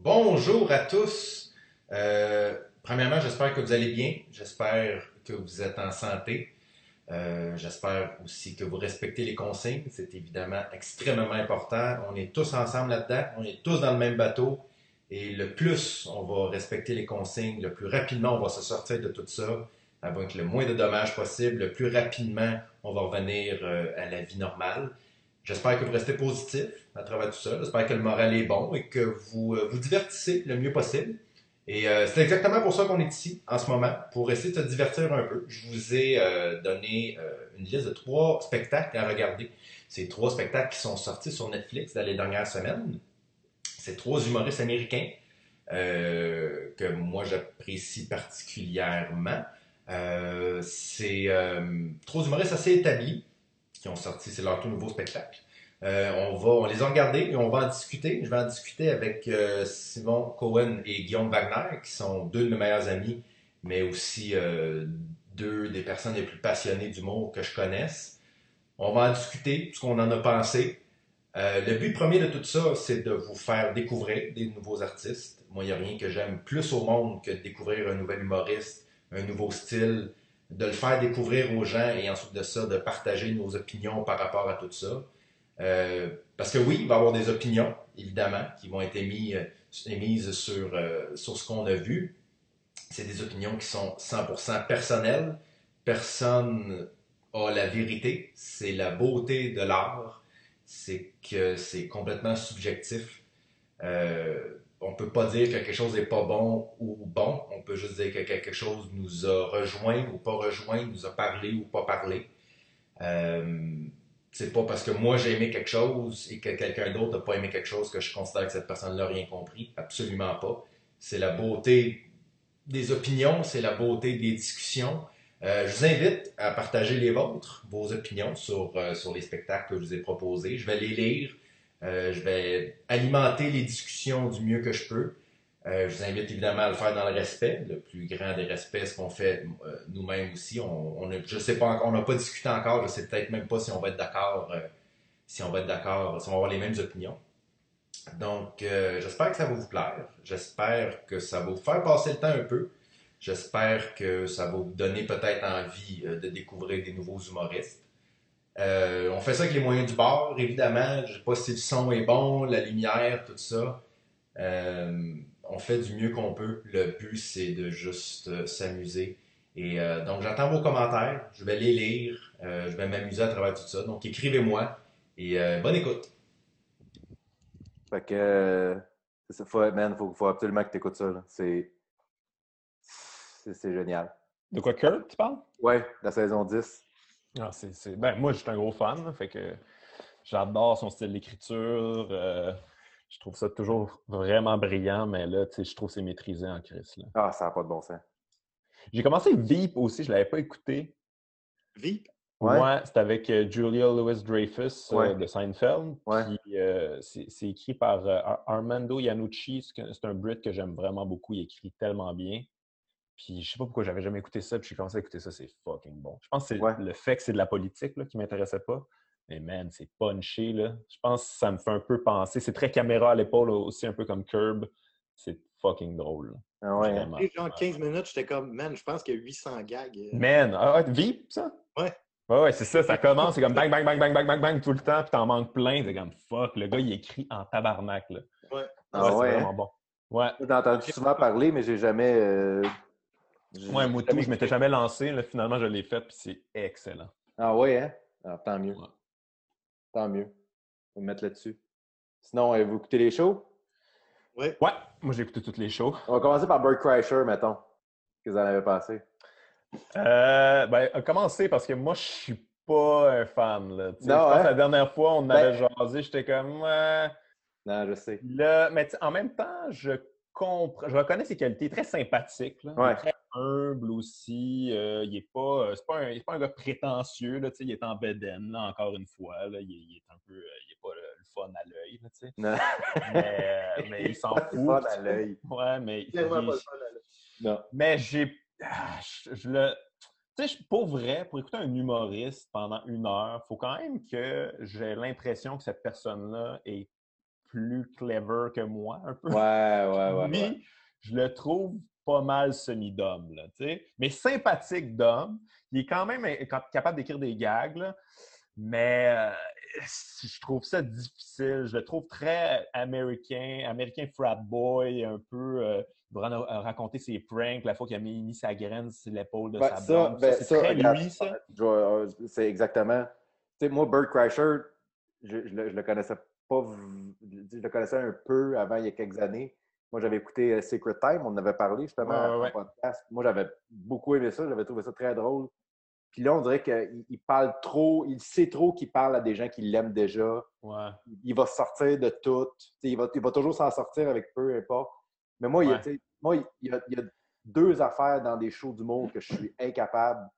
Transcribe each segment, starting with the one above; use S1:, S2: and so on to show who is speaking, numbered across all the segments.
S1: Bonjour à tous. Euh, premièrement, j'espère que vous allez bien. J'espère que vous êtes en santé. Euh, j'espère aussi que vous respectez les consignes. C'est évidemment extrêmement important. On est tous ensemble là-dedans. On est tous dans le même bateau. Et le plus on va respecter les consignes, le plus rapidement on va se sortir de tout ça, avec le moins de dommages possible, le plus rapidement on va revenir euh, à la vie normale. J'espère que vous restez positif à travers tout ça. J'espère que le moral est bon et que vous euh, vous divertissez le mieux possible. Et euh, c'est exactement pour ça qu'on est ici en ce moment, pour essayer de se divertir un peu. Je vous ai euh, donné une liste de trois spectacles à regarder. C'est trois spectacles qui sont sortis sur Netflix dans les dernières semaines. C'est trois humoristes américains que moi j'apprécie particulièrement. C'est trois humoristes assez établis qui ont sorti, c'est leur tout nouveau spectacle. Euh, on va, on les a regardés et on va en discuter. Je vais en discuter avec euh, Simon Cohen et Guillaume Wagner, qui sont deux de mes meilleurs amis, mais aussi euh, deux des personnes les plus passionnées d'humour que je connaisse. On va en discuter, ce qu'on en a pensé. Euh, le but premier de tout ça, c'est de vous faire découvrir des nouveaux artistes. Moi, il n'y a rien que j'aime plus au monde que de découvrir un nouvel humoriste, un nouveau style, de le faire découvrir aux gens et ensuite de ça, de partager nos opinions par rapport à tout ça. Euh, parce que oui, il va y avoir des opinions, évidemment, qui vont être euh, émises sur, euh, sur ce qu'on a vu. C'est des opinions qui sont 100% personnelles. Personne a la vérité. C'est la beauté de l'art. C'est que c'est complètement subjectif. On peut pas dire que quelque chose n'est pas bon ou bon. On peut juste dire que quelque chose nous a rejoint ou pas rejoint, nous a parlé ou pas parlé. C'est pas parce que moi j'ai aimé quelque chose et que quelqu'un d'autre n'a pas aimé quelque chose que je considère que cette personne-là n'a rien compris. Absolument pas. C'est la beauté des opinions, c'est la beauté des discussions. Euh, je vous invite à partager les vôtres, vos opinions sur, euh, sur les spectacles que je vous ai proposés. Je vais les lire. Euh, je vais alimenter les discussions du mieux que je peux. Euh, je vous invite évidemment à le faire dans le respect, le plus grand des respects, ce qu'on fait euh, nous-mêmes aussi. On, on sais pas encore, on n'a pas discuté encore, je sais peut-être même pas si on va être d'accord, euh, si on va être d'accord, si on va avoir les mêmes opinions. Donc, j'espère que ça va vous plaire. J'espère que ça va vous faire passer le temps un peu. J'espère que ça va vous donner peut-être envie de découvrir des nouveaux humoristes. On fait ça avec les moyens du bord, évidemment. Je sais pas si le son est bon, la lumière, tout ça. On fait du mieux qu'on peut. Le but, c'est de juste euh, s'amuser. Et euh, donc, j'attends vos commentaires. Je vais les lire. Euh, je vais m'amuser à travers tout ça. Donc, écrivez-moi. Et euh, bonne écoute.
S2: Fait que, euh, faut, man, faut, faut absolument que tu écoutes ça. C'est, c'est, c'est génial.
S3: De quoi, Kurt, tu parles?
S2: Ouais, la saison 10.
S3: Ah, c'est, c'est- Ben, moi, je suis un gros fan, là, fait que j'adore son style d'écriture. Je trouve ça toujours vraiment brillant, mais là, tu sais, je trouve que c'est maîtrisé en Chris. là.
S2: Ah, ça n'a pas de bon sens.
S3: J'ai commencé Veep aussi, je ne l'avais pas écouté.
S4: Veep?
S2: Ouais.
S3: Ouais, c'est avec euh, Julia Louis-Dreyfus euh,
S2: Ouais.
S3: de Seinfeld.
S2: Ouais.
S3: Puis euh, c'est écrit par euh, Ar- Armando Iannucci. C'est un Brit que j'aime vraiment beaucoup. Il écrit tellement bien. Puis je sais pas pourquoi j'avais jamais écouté ça. Puis j'ai commencé à écouter ça. C'est fucking bon. Je pense que c'est
S2: Ouais.
S3: le fait que c'est de la politique là, qui m'intéressait pas. Mais man, c'est punché. Là. Je pense que ça me fait un peu penser. C'est très caméra à l'épaule aussi, un peu comme Curb. C'est fucking drôle. là.
S2: Ah ouais, hein?
S3: Vraiment.
S4: Et genre 15 minutes, j'étais comme, man, je pense qu'il y a 800 gags. euh.
S3: Man, ah, ouais, Veep, ça?
S4: Ouais.
S3: Ouais, ouais, c'est ça, ça commence, c'est comme bang, bang, bang, bang, bang, bang, bang tout le temps, puis t'en manques plein. C'est comme fuck, le gars, il écrit en tabarnak, là.
S2: Ah
S3: Ouais, c'est
S2: ouais,
S3: vraiment bon. Ouais.
S2: J'ai entendu souvent parler, mais j'ai jamais. euh,
S3: Ouais, moi, je m'étais jamais lancé, là, finalement, je l'ai fait, puis c'est excellent.
S2: Ah ouais, hein? Ah, tant mieux.
S3: Ouais.
S2: Tant mieux. On va me mettre là-dessus. Sinon, euh, vous écoutez les shows?
S4: Ouais.
S3: Ouais, moi, j'ai écouté toutes les shows.
S2: On va commencer par Bird Crusher, mettons. Qu'est-ce que vous en avez passé?
S3: Euh, ben, à commencer, parce que moi, je suis pas un fan, là.
S2: Non,
S3: je pense
S2: hein?
S3: que la dernière fois, on en
S2: Ben-
S3: avait jasé, j'étais comme.
S2: Non, je sais.
S3: Là, mais en même temps, je comprends, je reconnais ses qualités très sympathiques, là,
S2: Ouais.
S3: très humble aussi. euh, il est pas, euh, c'est pas un, il est pas un gars prétentieux, là, tu sais, il est en bedaine, là, encore une fois, là, il, est, il est un peu, euh, il est pas le, le fun à l'œil, là, tu sais.
S2: Non.
S3: Mais, mais il s'en
S2: C'est
S3: fout. tu
S2: à l'œil.
S3: Ouais, mais il-
S4: pas le fun, là.
S2: Non.
S3: mais j'ai. ah, Je, je le. Tu sais, pour vrai, pour écouter un humoriste pendant une heure, il faut quand même que j'ai l'impression que cette personne-là est plus clever que moi, un peu.
S1: Ouais, ouais, ouais.
S3: Lui,
S1: ouais.
S3: je le trouve pas mal semi-d'homme, là, tu sais. Mais sympathique d'homme. Il est quand même euh, cap- capable d'écrire des gags, là. Mais euh, je trouve ça difficile. Je le trouve très américain, américain frat boy, un peu. euh, raconter ses pranks, la fois qu'il a mis, mis sa graine sur l'épaule de
S1: Ben,
S3: sa blonde.
S1: ben,
S3: Ça, c'est très
S1: regarde,
S3: lui, ça.
S1: Euh, C'est exactement. Tu sais, moi, Bird Crusher, je, je le, je le connaissais pas. Je le connaissais un peu avant, il y a quelques années. Moi, j'avais écouté euh, Secret Time, on en avait parlé justement
S3: Ouais,
S1: podcast. Moi, j'avais beaucoup aimé ça, j'avais trouvé ça très drôle. Puis là, on dirait qu'il il parle trop, il sait trop qu'il parle à des gens qui l'aiment déjà. Il va sortir de tout. Il va, il va toujours s'en sortir avec peu importe. Mais moi, il y a,
S3: Ouais.
S1: tu sais, moi, il y a, il y a deux affaires dans des shows d'humour que je suis incapable.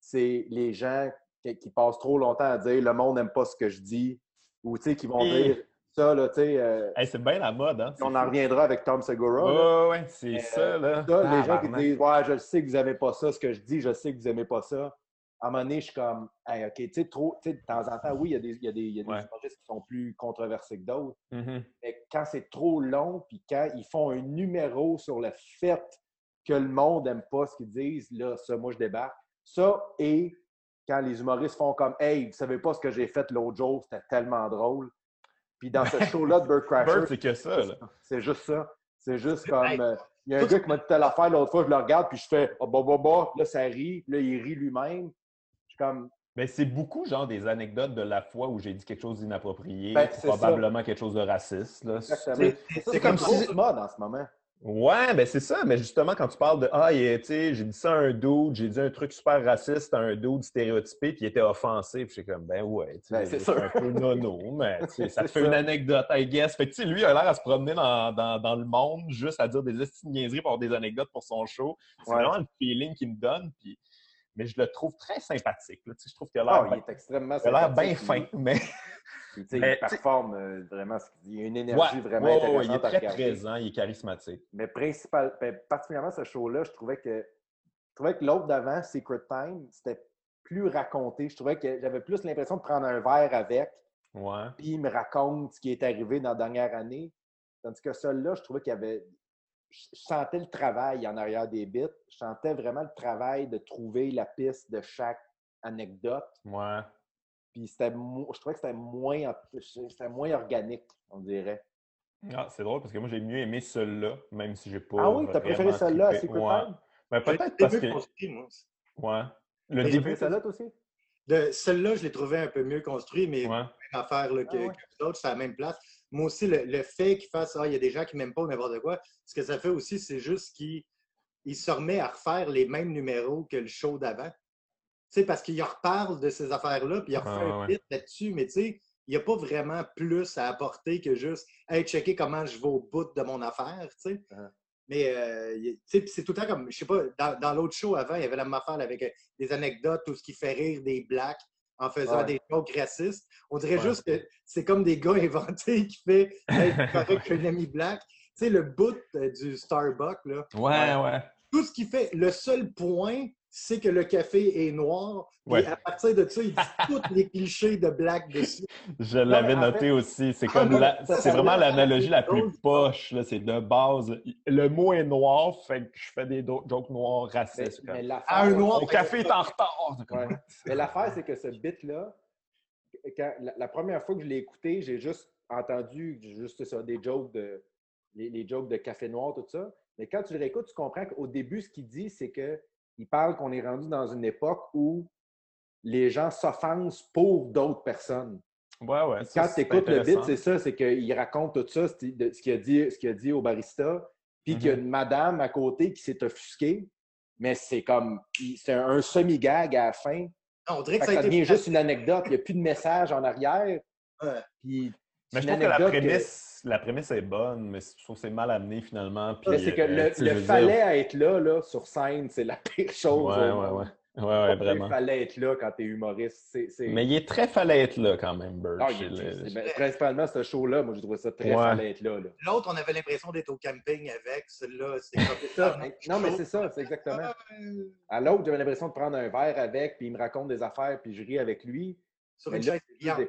S1: C'est les gens qui, qui passent trop longtemps à dire le monde n'aime pas ce que je dis ou tu sais, qui vont
S3: Et-
S1: dire ça, là, tu sais. euh,
S3: Hey, c'est bien la mode, hein?
S1: on en
S3: fou.
S1: reviendra avec Tom Segura.
S3: Ouais, ouais, c'est
S1: Euh,
S3: ça, là.
S1: Ça, les gens qui disent Ouais, je sais que vous n'aimez pas ça, ce que je dis, je sais que vous n'aimez pas ça. À un moment donné, je suis comme Hey, OK, tu sais, trop, tu sais, de temps en temps, oui, il y a des, il y a des, il y a des
S3: Ouais.
S1: humoristes qui sont plus controversés que d'autres.
S3: Mhm.
S1: Mais quand c'est trop long, puis quand ils font un numéro sur le fait que le monde n'aime pas ce qu'ils disent, là, ça, moi, je débarque. Ça, et quand les humoristes font comme Hey, vous savez pas ce que j'ai fait l'autre jour, c'était tellement drôle. Puis dans ce show-là de Bird
S3: Bird,
S1: Crasher,
S3: c'est que ça, là.
S1: c'est juste ça. C'est juste comme. Euh, il y a un gars qui m'a dit telle affaire l'autre fois, je le regarde, puis je fais oh, bah, bah, bah. Là, ça rit. Là, il rit lui-même. Je suis comme.
S3: Mais c'est beaucoup, genre, des anecdotes de la fois où j'ai dit quelque chose d'inapproprié,
S1: Ben, c'est
S3: probablement quelque chose de raciste.
S4: C'est-
S1: Mais ça,
S4: c'est
S1: comme
S4: comme
S1: trop
S4: si-
S1: de mode en ce moment.
S3: Ouais, ben c'est ça. Mais justement, quand tu parles de Ah, tu sais, j'ai dit ça à un dude, j'ai dit un truc super raciste à un dude stéréotypé, puis il était offensé. Puis j'étais comme, ben ouais, tu sais,
S1: Ben, c'est
S3: un peu nono, mais ça te fait une anecdote, I guess. Fait que, tu sais, lui, il a l'air à se promener dans, dans, dans le monde juste à dire des estimes niaiseries pour avoir des anecdotes pour son show. C'est
S1: Ouais.
S3: vraiment le feeling qu'il me donne. Puis... Mais je le trouve très sympathique. Là. Tu sais, Je trouve qu'il a
S1: Ah,
S3: l'air bien-
S1: est extrêmement
S3: il a l'air bien fin, mais.
S1: Puis,
S3: Mais,
S1: il performe euh, vraiment. Il y a une énergie
S3: Ouais,
S1: vraiment
S3: ouais, ouais,
S1: intéressante
S3: il est très
S1: regarder.
S3: présent, il est charismatique.
S1: Mais principal, ben, particulièrement ce show-là, je trouvais que je trouvais que l'autre d'avant, Secret Time, c'était plus raconté. Je trouvais que j'avais plus l'impression de prendre un verre avec, puis il me raconte ce qui est arrivé dans la dernière année. Tandis que celui-là, je trouvais qu'il y avait. Je je sentais le travail en arrière des bits. Je sentais vraiment le travail de trouver la piste de chaque anecdote.
S3: Ouais.
S1: Puis je trouvais que c'était moins, c'était moins organique, on dirait.
S3: Ah, c'est drôle parce que moi j'ai mieux aimé celui-là, même si j'ai pas.
S1: Ah oui, t'as préféré celle-là à. Secret
S3: Ouais.
S1: Time?
S3: Ben, peut-être
S4: le
S3: parce
S4: début
S3: que.
S4: construit, moi.
S3: Ouais. Le
S1: T'as
S3: début.
S1: toi aussi?
S4: De, celle-là, je l'ai trouvé un peu mieux construit, mais
S3: Ouais.
S4: même affaire là, que,
S1: Ah ouais.
S4: que les autres, c'est à la même place. Moi aussi, le, le fait qu'il fasse Ah, il y a des gens qui m'aiment pas ou n'importe quoi, ce que ça fait aussi, c'est juste qu'il il se remet à refaire les mêmes numéros que le show d'avant. Sais, parce qu'il reparle de ces affaires-là, puis il refait
S3: Ah,
S4: un
S3: ouais.
S4: bit là-dessus, mais tu sais, il n'y a pas vraiment plus à apporter que juste Hey, checker comment je vais au bout de mon affaire, tu sais.
S1: Ah.
S4: Mais euh, c'est tout le temps comme, je sais pas, dans, dans l'autre show avant, il y avait la même affaire avec euh, des anecdotes, tout ce qui fait rire des blacks en faisant
S1: Ouais.
S4: des jokes racistes. On dirait
S3: Ouais.
S4: juste que c'est comme des gars inventés qui fait hey, correct qu'un ami black. Tu sais, le bout euh, du Starbucks, là,
S3: Ouais, ouais.
S4: tout ce qui fait, le seul point, c'est que le café est noir. Puis
S3: Ouais.
S4: à partir de ça, il dit tous les clichés de black dessus.
S3: Je l'avais noté
S1: fait-
S3: aussi. C'est comme la- c'est vraiment l'analogie la plus poche. là. C'est de base. Le mot est noir, fait que je fais des jokes noirs racistes.
S1: mais
S4: Ah, un noir,
S3: Mon café est en retard.
S1: Ouais. Mais l'affaire, c'est que ce bit-là, quand- la, la première fois que je l'ai écouté, j'ai juste entendu juste ça, des jokes de les, les jokes de café noir, tout ça. Mais quand tu le réécoutes, tu comprends qu'au début, ce qu'il dit, c'est qu'il parle qu'on est rendu dans une époque où les gens s'offensent pour d'autres personnes.
S3: Ouais, ouais.
S1: Quand
S3: c'est
S1: tu écoutes le
S3: intéressant.
S1: c'est ça, c'est qu'il raconte tout ça, de- ce qu'il a dit, ce qu'il a dit au barista, puis qu'il y a une madame à côté qui s'est offusquée, mais c'est comme, il- c'est un, un semi-gag à la fin.
S4: On dirait que ça
S1: devient juste une anecdote, il n'y a plus de message en arrière.
S4: Ouais.
S1: Puis,
S3: Mais je
S1: une
S3: trouve que la
S1: anecdote
S3: prémisse, la prémisse est bonne, mais je trouve que c'est mal amené finalement. Puis,
S1: Mais c'est que
S3: euh,
S1: le,
S3: veux dire-
S1: fallait être là, là, sur scène, c'est la pire chose.
S3: Ouais, ouais, ouais.
S1: Il fallait être là quand tu es humoriste. C'est, c'est-
S3: Mais il est très fallait être là quand même, Birch.
S1: Ah, il est-
S3: Il est-
S1: c'est- ben, principalement, ce show-là, moi, je trouvais ça très
S3: Ouais.
S1: fallait être là. là.
S4: L'autre, on avait l'impression d'être au camping avec. Celui-là, c'est
S1: ça. Non, mais c'est ça, c'est exactement.
S4: Euh,
S1: À l'autre, j'avais l'impression de prendre un verre avec, puis il me raconte des affaires, puis je ris avec lui.
S4: Sur
S1: Mais
S4: une
S1: là,
S4: chaise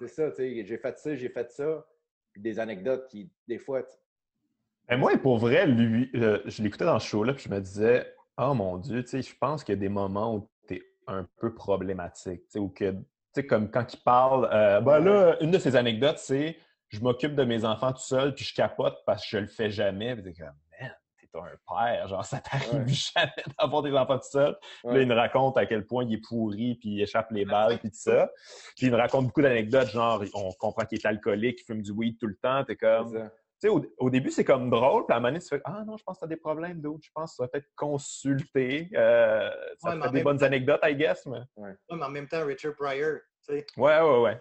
S1: C'est ça, tu sais, j'ai fait ça, j'ai fait ça. Puis des anecdotes qui, des fois,
S3: Mais moi, pour vrai, lui, euh, je l'écoutais dans ce show-là, puis je me disais, oh mon Dieu, tu sais, je pense qu'il y a des moments où tu es un peu problématique, tu sais, ou que, tu sais, comme quand il parle, euh, ben là, une de ses anecdotes, c'est je m'occupe de mes enfants tout seul, puis je capote parce que je le fais jamais. Puis t'es comme, un père, genre, ça t'arrive
S1: Ouais.
S3: jamais d'avoir des enfants tout seul. Puis Là,
S1: Ouais.
S3: il me raconte à quel point il est pourri, puis il échappe les balles, puis tout ça. Puis il me raconte beaucoup d'anecdotes, genre, on comprend qu'il est alcoolique, il fume du weed tout le temps. T'es comme,
S1: ça.
S3: tu sais, au, au début, c'est comme drôle, puis à un moment donné, tu fais Ah non, je pense que tu as des problèmes d'autres. Je pense que tu vas peut-être consulter. Euh, ça
S4: Ouais,
S3: fait des bonnes
S4: temps-
S3: anecdotes, I guess. Mais...
S4: Ouais, mais en même temps, Richard Pryor, tu sais,
S3: Ouais, ouais, ouais.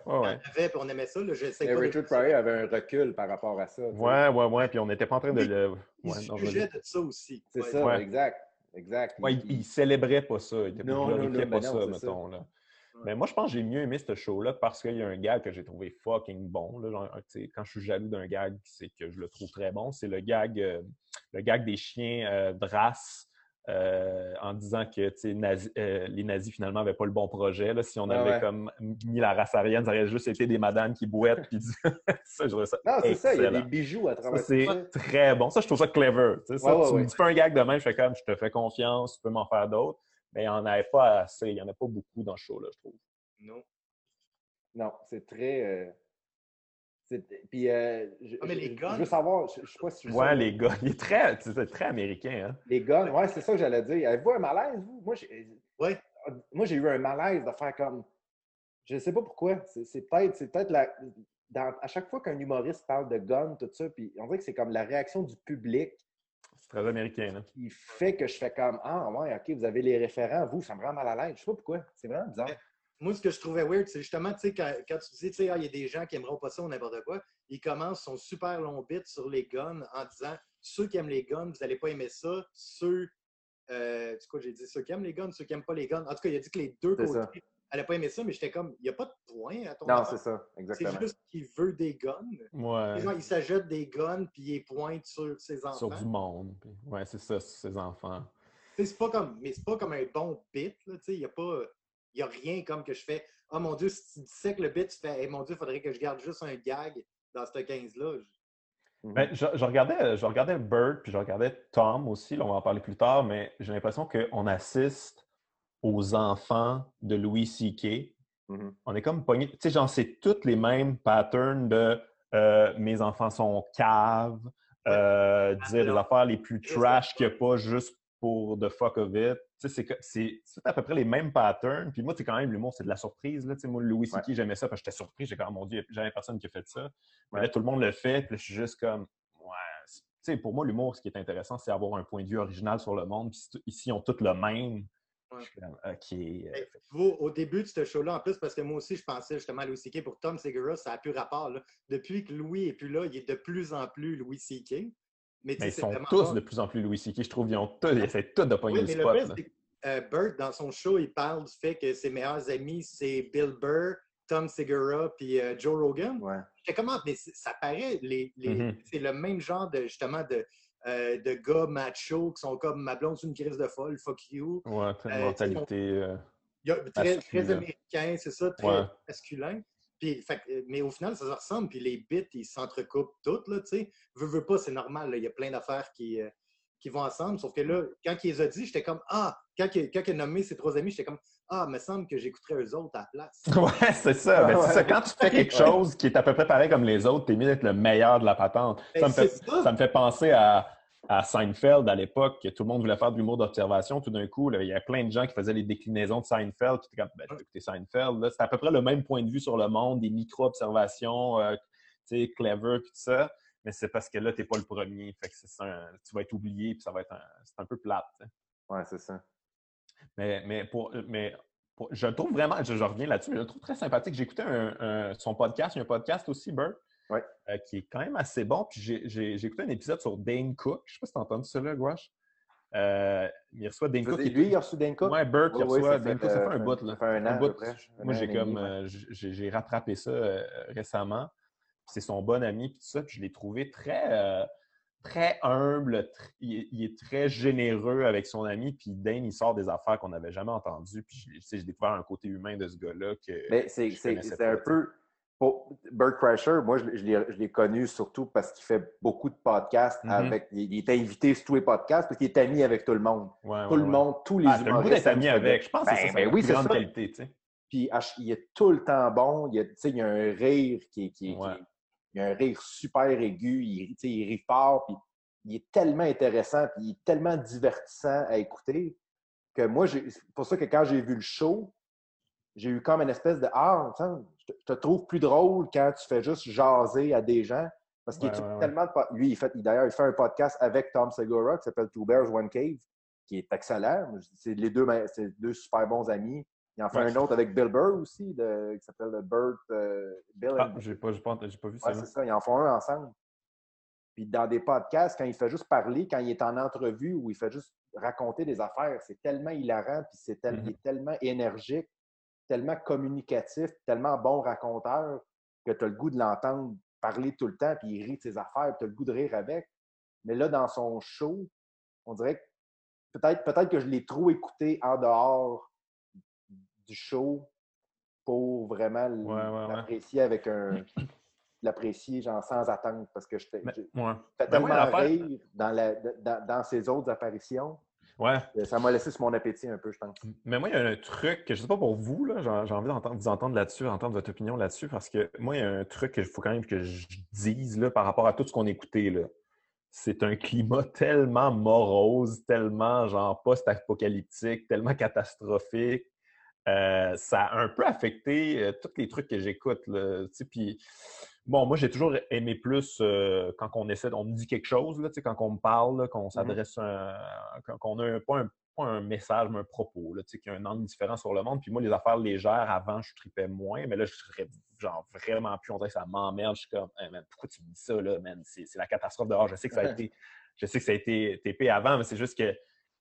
S3: ouais,
S4: on aimait ça. Là, je sais
S1: Mais
S4: pas
S1: Richard Pryor avait un recul par rapport à ça.
S3: Ouais, ouais, ouais. Puis on n'était pas en train de
S4: Oui,
S3: le.
S4: Il
S3: Ouais,
S4: jugeait
S3: dire-
S4: de ça aussi.
S1: C'est
S4: Ouais.
S1: ça,
S3: Ouais.
S1: exact. Exact.
S3: Ouais, il, il célébrait pas ça. Il ne
S1: Non, non,
S3: glorifiait
S1: non,
S3: pas
S1: ben non,
S3: ça, mettons. Là. Mais moi, je pense que j'ai mieux aimé ce show-là parce qu'il y a un gag que j'ai trouvé fucking bon. Là, genre, tu sais, quand je suis jaloux d'un gag, c'est que je le trouve très bon. C'est le gag, euh, le gag des chiens euh, de race euh, en disant que nazi- euh, les nazis, finalement, n'avaient pas le bon projet. Là. Si on
S1: Ah
S3: avait
S1: ouais.
S3: comme mis la race aryenne, ça aurait juste été des madames qui boitent. Puis ça, je ça
S1: Non, c'est ça, il y a des bijoux à
S3: Ça,
S1: travers
S3: c'est
S1: ça.
S3: très bon. Ça, je trouve ça clever. Tu, sais, ça,
S1: Ouais, ouais,
S3: tu me
S1: ouais.
S3: dis pas un gag de même, je fais comme, je te fais confiance, tu peux m'en faire d'autres. Mais il n'y en avait pas assez. Il n'y en a pas beaucoup dans ce show-là, je trouve.
S4: Non.
S1: Non, c'est très. euh, c'est- Puis, euh, je,
S4: Ah, mais les guns.
S1: je veux savoir, je, je sais pas si
S3: Ouais,
S1: sais,
S3: les gars, il est très, c'est très américain. Hein?
S1: Les guns, ouais, c'est ça que j'allais dire. Avez-vous un malaise, vous? Moi, j'ai
S4: Ouais.
S1: moi, j'ai eu un malaise de faire comme. Je ne sais pas pourquoi. C'est c'est peut-être c'est peut-être la. dans- à chaque fois qu'un humoriste parle de guns, tout ça, puis on dirait que c'est comme la réaction du public
S3: C'est très américain. Là.
S1: qui fait que je fais comme Ah, ouais, OK, vous avez les référents, vous, ça me rend mal à l'aise. Je sais pas pourquoi. C'est vraiment bizarre.
S4: Moi, ce que je trouvais weird, c'est justement, tu sais, quand, quand tu dis, tu sais, Ah, il y a des gens qui aimeront pas ça ou n'importe quoi, ils commencent son super long bit sur les guns en disant ceux qui aiment les guns, vous n'allez pas aimer ça. Ceux, euh, c'est quoi j'ai dit, ceux qui aiment les guns, ceux qui n'aiment pas les guns. En tout cas, il a dit que les deux
S1: C'est ça.
S4: côtés n'allaient pas aimer ça, mais j'étais comme, il n'y a pas de point à ton
S1: Non, c'est ça,
S4: C'est
S1: exactement.
S4: juste qu'il veut des guns.
S3: Ouais.
S4: Genre, il s'ajoute des guns puis il pointe sur ses
S3: Sur
S4: enfants.
S3: du monde. puis- Ouais, c'est ça, sur ses enfants.
S4: Tu sais, c'est pas comme, mais c'est pas comme un bon bit. là, tu sais, Il n'y a pas, il y a rien comme que je fais. Oh mon Dieu, si tu dissèques le bit, tu fais, hey, mon Dieu, il faudrait que je garde juste un gag dans ce 15-là.
S1: Mhm.
S3: Ben, je, je regardais, je regardais Bird, puis je regardais Tom aussi, là, on va en parler plus tard, mais j'ai l'impression qu'on assiste aux enfants de Louis C.K.
S1: Mhm.
S3: On est comme pogné. Tu sais, genre, c'est tous les mêmes patterns de euh, mes enfants sont caves, euh, dire les affaires les plus trash qu'il n'y a pas juste pour the fuck of it. C'est à peu près les mêmes patterns. Puis moi, c'est quand même l'humour, c'est de la surprise. Là. Tu sais, moi, Louis C.K., j'aimais ça parce que j'étais surpris. J'ai comme, mon Dieu, jamais personne qui a fait ça. Mais là,
S1: Ouais.
S3: tout le monde le fait. Puis là, je suis juste comme, ouais. c'est- Tu sais, pour moi, l'humour, ce qui est intéressant, c'est avoir un point de vue original sur le monde. Puis ici, ils ont tous le même.
S4: Ouais.
S3: Je suis comme, OK. euh,
S4: vous, au début de ce show-là, en plus, parce que moi aussi, je pensais justement à Louis C.K. pour Tom Segura, ça n'a plus rapport. là. Depuis que Louis est plus là, il est de plus en plus Louis C.K. Mais,
S3: ils
S4: c'est
S3: sont tous de plus en plus Louis C.K. Je trouve qu'ils ont tous, ils essaient tous de pogner
S4: Oui,
S3: le
S4: mais le
S3: spot.
S4: euh, Burt, dans son show, il parle du fait que ses meilleurs amis, c'est Bill Burr, Tom Segura puis euh, Joe Rogan.
S1: Ouais.
S4: J'étais comment, mais ça paraît, les, les-
S3: Mhm.
S4: c'est le même genre de justement de, euh, de gars macho qui sont comme ma blonde, c'est une crise de folle, fuck you.
S3: Ouais, très
S4: Euh,
S3: mentalité. euh,
S4: Il y a- très,
S3: Masculin.
S4: très américain, c'est ça, très
S3: Ouais.
S4: masculin. Puis, fait que, mais au final, ça se ressemble, puis les bits, ils s'entrecoupent toutes, là, tu sais. Veux, veux pas, c'est normal, là, il y a plein d'affaires qui, euh, qui vont ensemble, sauf que là, quand il les a dit, j'étais comme, ah, quand il, quand il a nommé ses trois amis, j'étais comme, ah, me semble que j'écouterais eux autres à la place.
S3: Ouais, c'est ça. Ben, c'est
S1: Ouais.
S3: ça. Quand tu fais quelque chose qui est à peu près pareil comme les autres, t'es mieux d'être le meilleur de la patente.
S4: Ben,
S3: Ça me, fait,
S4: c'est ça.
S3: ça me fait penser à, à Seinfeld à l'époque, que tout le monde voulait faire de l'humour d'observation. Tout d'un coup, là, il y a plein de gens qui faisaient les déclinaisons de Seinfeld. Puis comme, ben, je vais écouter Seinfeld. Là, C'est à peu près le même point de vue sur le monde, des micro-observations, euh, tu sais, clever, puis tout ça. Mais c'est parce que là, t'es pas le premier. Fait que c'est un- tu vas être oublié, puis ça va être un, c'est un peu plate. tu sais.
S1: Ouais, c'est ça.
S3: Mais, mais, pour, mais pour- je le trouve vraiment, je, je reviens là-dessus, mais je le trouve très sympathique. J'ai écouté un- un- son podcast, il y a un podcast aussi, Burt,
S1: Ouais.
S3: euh, qui est quand même assez bon. Puis j'ai- écouté un épisode sur Dane Cook. Je ne sais pas si tu as entendu ça là, Gouache. Euh, il reçoit Dane Cook.
S1: Lui, il a reçu Dan Cook?
S3: Ouais, Burt, il
S1: oui,
S3: reçoit Dane Cook. Ça fait
S1: euh,
S3: un bout. Là.
S1: ça fait un an,
S3: bout. Moi, j'ai comme
S1: ouais.
S3: rattrapé ça récemment. C'est son bon ami, puis tout ça. Puis je l'ai trouvé très, très humble. tr- il, il est très généreux avec son ami. Puis Dane, il sort des affaires qu'on n'avait jamais entendues. Puis je- tu sais, j'ai découvert un côté humain de ce gars-là que
S1: Mais c'est un peu. Pour Bert Crusher, moi, je, je l'ai- connu surtout parce qu'il fait beaucoup de podcasts
S3: Mhm.
S1: avec. Il, il est invité sur tous les podcasts parce qu'il est ami avec tout le monde.
S3: Ouais,
S1: Tout
S3: ouais,
S1: le
S3: ouais.
S1: monde, tous les
S3: Ah, goût
S1: humoristes.
S3: d'être ami avec. Je pense que c'est
S1: Ben,
S3: ça,
S1: ben oui, c'est
S3: grande
S1: ça.
S3: qualité, tu sais.
S1: Puis il est tout le temps bon. Il, y a- il y a un rire qui est. qui est- est- il a un rire super aigu. Il, il rit fort. Puis il est tellement intéressant. Puis il est tellement divertissant à écouter que moi, c'est pour ça que quand j'ai vu le show, j'ai eu comme une espèce de Ah, je te, trouve plus drôle quand tu fais juste jaser à des gens. Parce qu'il
S3: Ouais,
S1: est
S3: ouais,
S1: tellement de Lui, il fait, il- d'ailleurs, il fait un podcast avec Tom Segura qui s'appelle Two Bears, One Cave, qui est excellent. C'est les deux, c'est deux super bons amis. Il en fait
S3: Ouais.
S1: un autre avec Bill Burr aussi, de- qui s'appelle Burt euh, Bill and
S3: Ah, j'ai pas, vu ça.
S1: C'est ça. Ils en font un ensemble. Puis dans des podcasts, quand il fait juste parler, quand il est en entrevue ou il fait juste raconter des affaires, c'est tellement hilarant, puis c'est tel- il est tellement énergique, tellement communicatif, tellement bon raconteur que tu as le goût de l'entendre parler tout le temps, puis il rit de ses affaires, tu as le goût de rire avec. Mais là, dans son show, on dirait que peut-être peut que je l'ai trop écouté en dehors du show pour vraiment
S3: Ouais, ouais, ouais.
S1: l'apprécier avec un l'apprécier genre sans attendre parce que
S3: ouais.
S1: fait
S3: Ben
S1: tellement
S3: oui, l'affaire-
S1: rire dans, la- dans, dans ses autres apparitions
S3: Ouais.
S1: que ça m'a laissé sur mon appétit un peu, je pense.
S3: Mais moi, il y a un truc que je sais pas pour vous, là, j'ai envie d'entendre vous entendre là-dessus, entendre votre opinion là-dessus, parce que moi, il y a un truc qu'il faut quand même que je dise là, par rapport à tout ce qu'on écoutait. Là. C'est un climat tellement morose, tellement genre post-apocalyptique, tellement catastrophique. Euh, ça a un peu affecté euh, tous les trucs que j'écoute. Puis, bon, moi, j'ai toujours aimé plus euh, quand on essaie, on me dit quelque chose, là, tu sais, quand on me parle, qu'on s'adresse, un- quand- qu'on a un, pas, un, pas un message, mais un propos, là, tu sais, qu'il y a un angle différent sur le monde. Puis moi, les affaires légères, avant, je tripais moins, mais là, je serais genre vraiment plus, on dirait que ça m'emmerde. Je suis comme, Hey, man, pourquoi tu me dis ça, là, man? C'est c'est la catastrophe dehors. Je sais que ça a été, je sais que ça a été TP avant, mais c'est juste que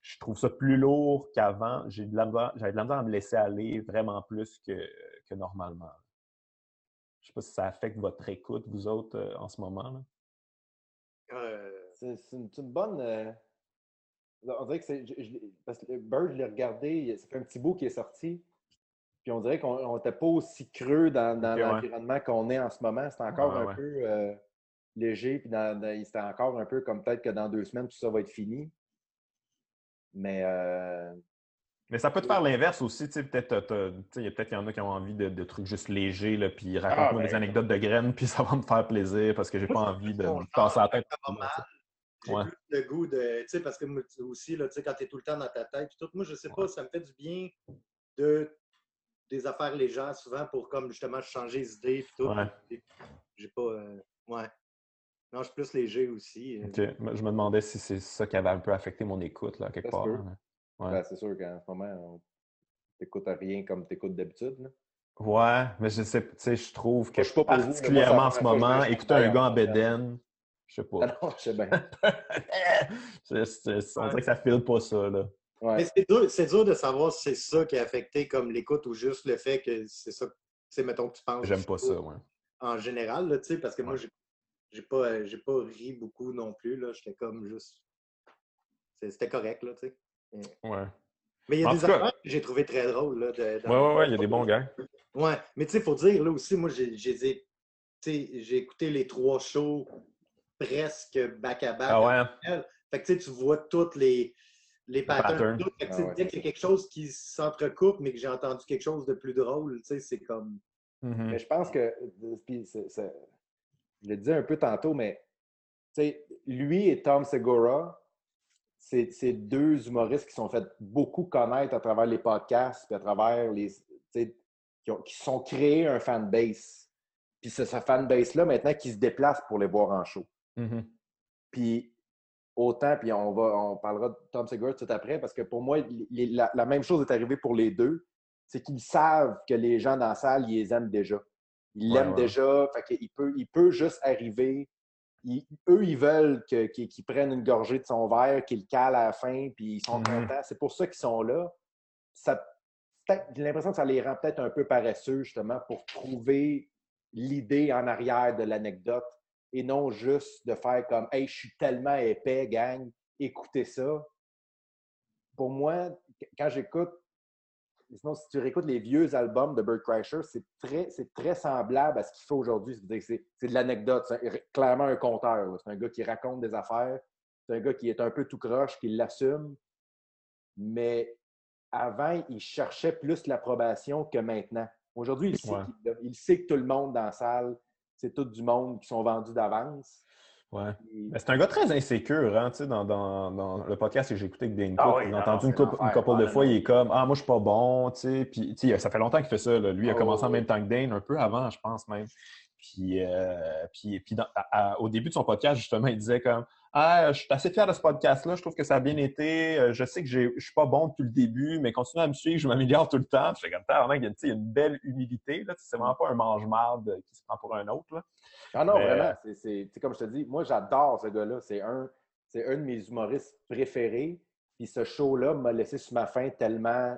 S3: je trouve ça plus lourd qu'avant. J'ai de la misère- J'avais de la misère à me laisser aller vraiment plus que, que normalement. Je sais pas si ça affecte votre écoute, vous autres, euh, en ce moment.
S4: Euh,
S1: C'est une, bonne. euh, On dirait que c'est. Parce que Bird, je l'ai regardé, ça fait un petit bout qui est sorti. Puis on dirait qu'on n'était pas aussi creux dans, dans
S3: Ok, ouais.
S1: l'environnement qu'on est en ce moment. C'était encore
S3: Ouais,
S1: un
S3: ouais.
S1: peu euh, léger. Puis dans- dans- c'était encore un peu comme peut-être que dans deux semaines, tout ça va être fini. Mais euh,
S3: Mais ça peut te faire l'inverse aussi. tu sais, Peut-être sais, il y a peut-être qu'il y en a qui ont envie de, de trucs juste légers, là, puis raconte-moi
S1: ben,
S3: des anecdotes de graines, puis ça va me faire plaisir parce que j'ai pas envie de me casser la tête.
S4: pas mal. J'ai
S3: Ouais.
S4: plus le goût de. Tu sais, parce que aussi, là, tu sais, quand tu es tout le temps dans ta tête, puis tout, moi, je sais pas, ça me fait du bien de des affaires légères souvent pour comme justement changer les idées puis tout.
S3: Ouais.
S4: J'ai pas. euh, ouais. Non, je suis plus léger aussi. euh.
S3: Ok. Je me demandais si c'est ça qui avait un peu affecté mon écoute, là, quelque
S1: Ça
S3: part.
S1: peut.
S3: hein. Ouais.
S1: ben, c'est sûr qu'en ce moment, tu n'écoutes rien comme tu écoutes d'habitude. là.
S3: Ouais, mais je sais, tu sais, je trouve que
S1: Moi, je suis pas moi,
S3: particulièrement en ce moment, écouter un gars en
S1: je-
S3: bédaine, je sais
S1: Ah
S3: pas.
S1: non, je sais bien.
S3: C'est- c'est- on dirait que ça file pas ça, là.
S1: Ouais.
S4: Mais c'est dur, c'est dur de savoir si c'est ça qui a affecté comme l'écoute ou juste le fait que c'est ça. Sais, mettons que tu penses.
S3: J'aime pas ça, ouais.
S4: En général, là, tu sais, parce que moi, j'ai j'ai pas, euh, j'ai pas ri beaucoup non plus. là. J'étais comme juste. c'est- C'était correct, là, tu sais.
S3: Ouais.
S4: Mais il y a
S3: En
S4: des affaires que j'ai trouvé très drôles. Là, de-
S3: Ouais,
S4: dans-
S3: ouais, ouais, il y a des bons gars.
S4: Ouais, mais tu sais, il faut dire, là aussi, moi, j'ai j'ai écouté les trois shows presque back-à-back.
S3: Ah ouais?
S4: Fait que tu sais, tu vois toutes les, les patterns. tout. Fait que,
S1: Ah ouais,
S4: dès qu'il y a quelque chose qui s'entrecoupe, mais que j'ai entendu quelque chose de plus drôle, tu sais, c'est comme.
S3: Mhm.
S1: Mais je pense que, puis c'est- c'est- je le disais un peu tantôt, mais tu sais, lui et Tom Segura, c'est deux humoristes qui sont fait beaucoup connaître à travers les podcasts, puis à travers les. Qui, ont, qui sont créés un fanbase. Puis c'est ce fanbase-là maintenant qui se déplace pour les voir en show.
S3: Mhm.
S1: Puis autant, puis on, va, on parlera de Tom Segura tout après, parce que pour moi, les- la, la même chose est arrivée pour les deux. C'est qu'ils savent que les gens dans la salle, ils les aiment déjà. Ils
S3: Ouais,
S1: l'aiment
S3: ouais.
S1: déjà. Fait peut, il peut juste arriver. Ils- eux, ils veulent qu'ils prennent une gorgée de son verre, qu'ils le calent à la fin, puis ils sont
S3: Mhm.
S1: contents. C'est pour ça qu'ils sont là. J'ai l'impression que ça les rend peut-être un peu paresseux, justement, pour trouver l'idée en arrière de l'anecdote et non juste de faire comme Hey, je suis tellement épais, gang, écoutez ça. Pour moi, quand j'écoute sinon, si tu réécoutes les vieux albums de Burt Kreischer, c'est très, c'est très semblable à ce qu'il fait aujourd'hui. C'est c'est de l'anecdote. C'est clairement un conteur. là. C'est un gars qui raconte des affaires. C'est un gars qui est un peu tout croche, qui l'assume. Mais avant, il cherchait plus l'approbation que maintenant. Aujourd'hui, il, sait
S3: Ouais.
S1: qu'il l'a. il sait que tout le monde dans la salle, c'est tout du monde qui sont vendus d'avance.
S3: Ouais. Mais c'est un gars très insécure, hein, tu sais, dans, dans, dans le podcast que j'ai écouté avec Dane
S1: Ah
S3: Cook.
S1: oui,
S3: j'ai
S1: non,
S3: entendu
S1: non,
S3: une, couple- une couple de fois, il est comme Ah, moi, je suis pas bon, tu sais. Puis, tu sais, ça fait longtemps qu'il fait ça. là. Lui, il a
S1: Ah,
S3: commencé
S1: oui,
S3: en même temps que Dane, un peu avant, je pense même. Puis, euh, puis, puis dans- à- à- au début de son podcast, justement, il disait comme Ah, je suis assez fier de ce podcast-là, je trouve que ça a bien été. Euh, Je sais que je suis pas bon depuis le début, mais continue à me suivre, je m'améliore tout le temps. Puis, j'étais comme Tabarnak, il y a tu sais, il y a une belle humilité. là. C'est vraiment pas un mange-marde qui se prend pour un autre. Là.
S1: Ah non,
S3: Mais-
S1: vraiment. C'est, c'est- comme je te dis, moi, j'adore ce gars-là. C'est un, un de mes humoristes préférés. Puis ce show-là m'a laissé sur ma faim tellement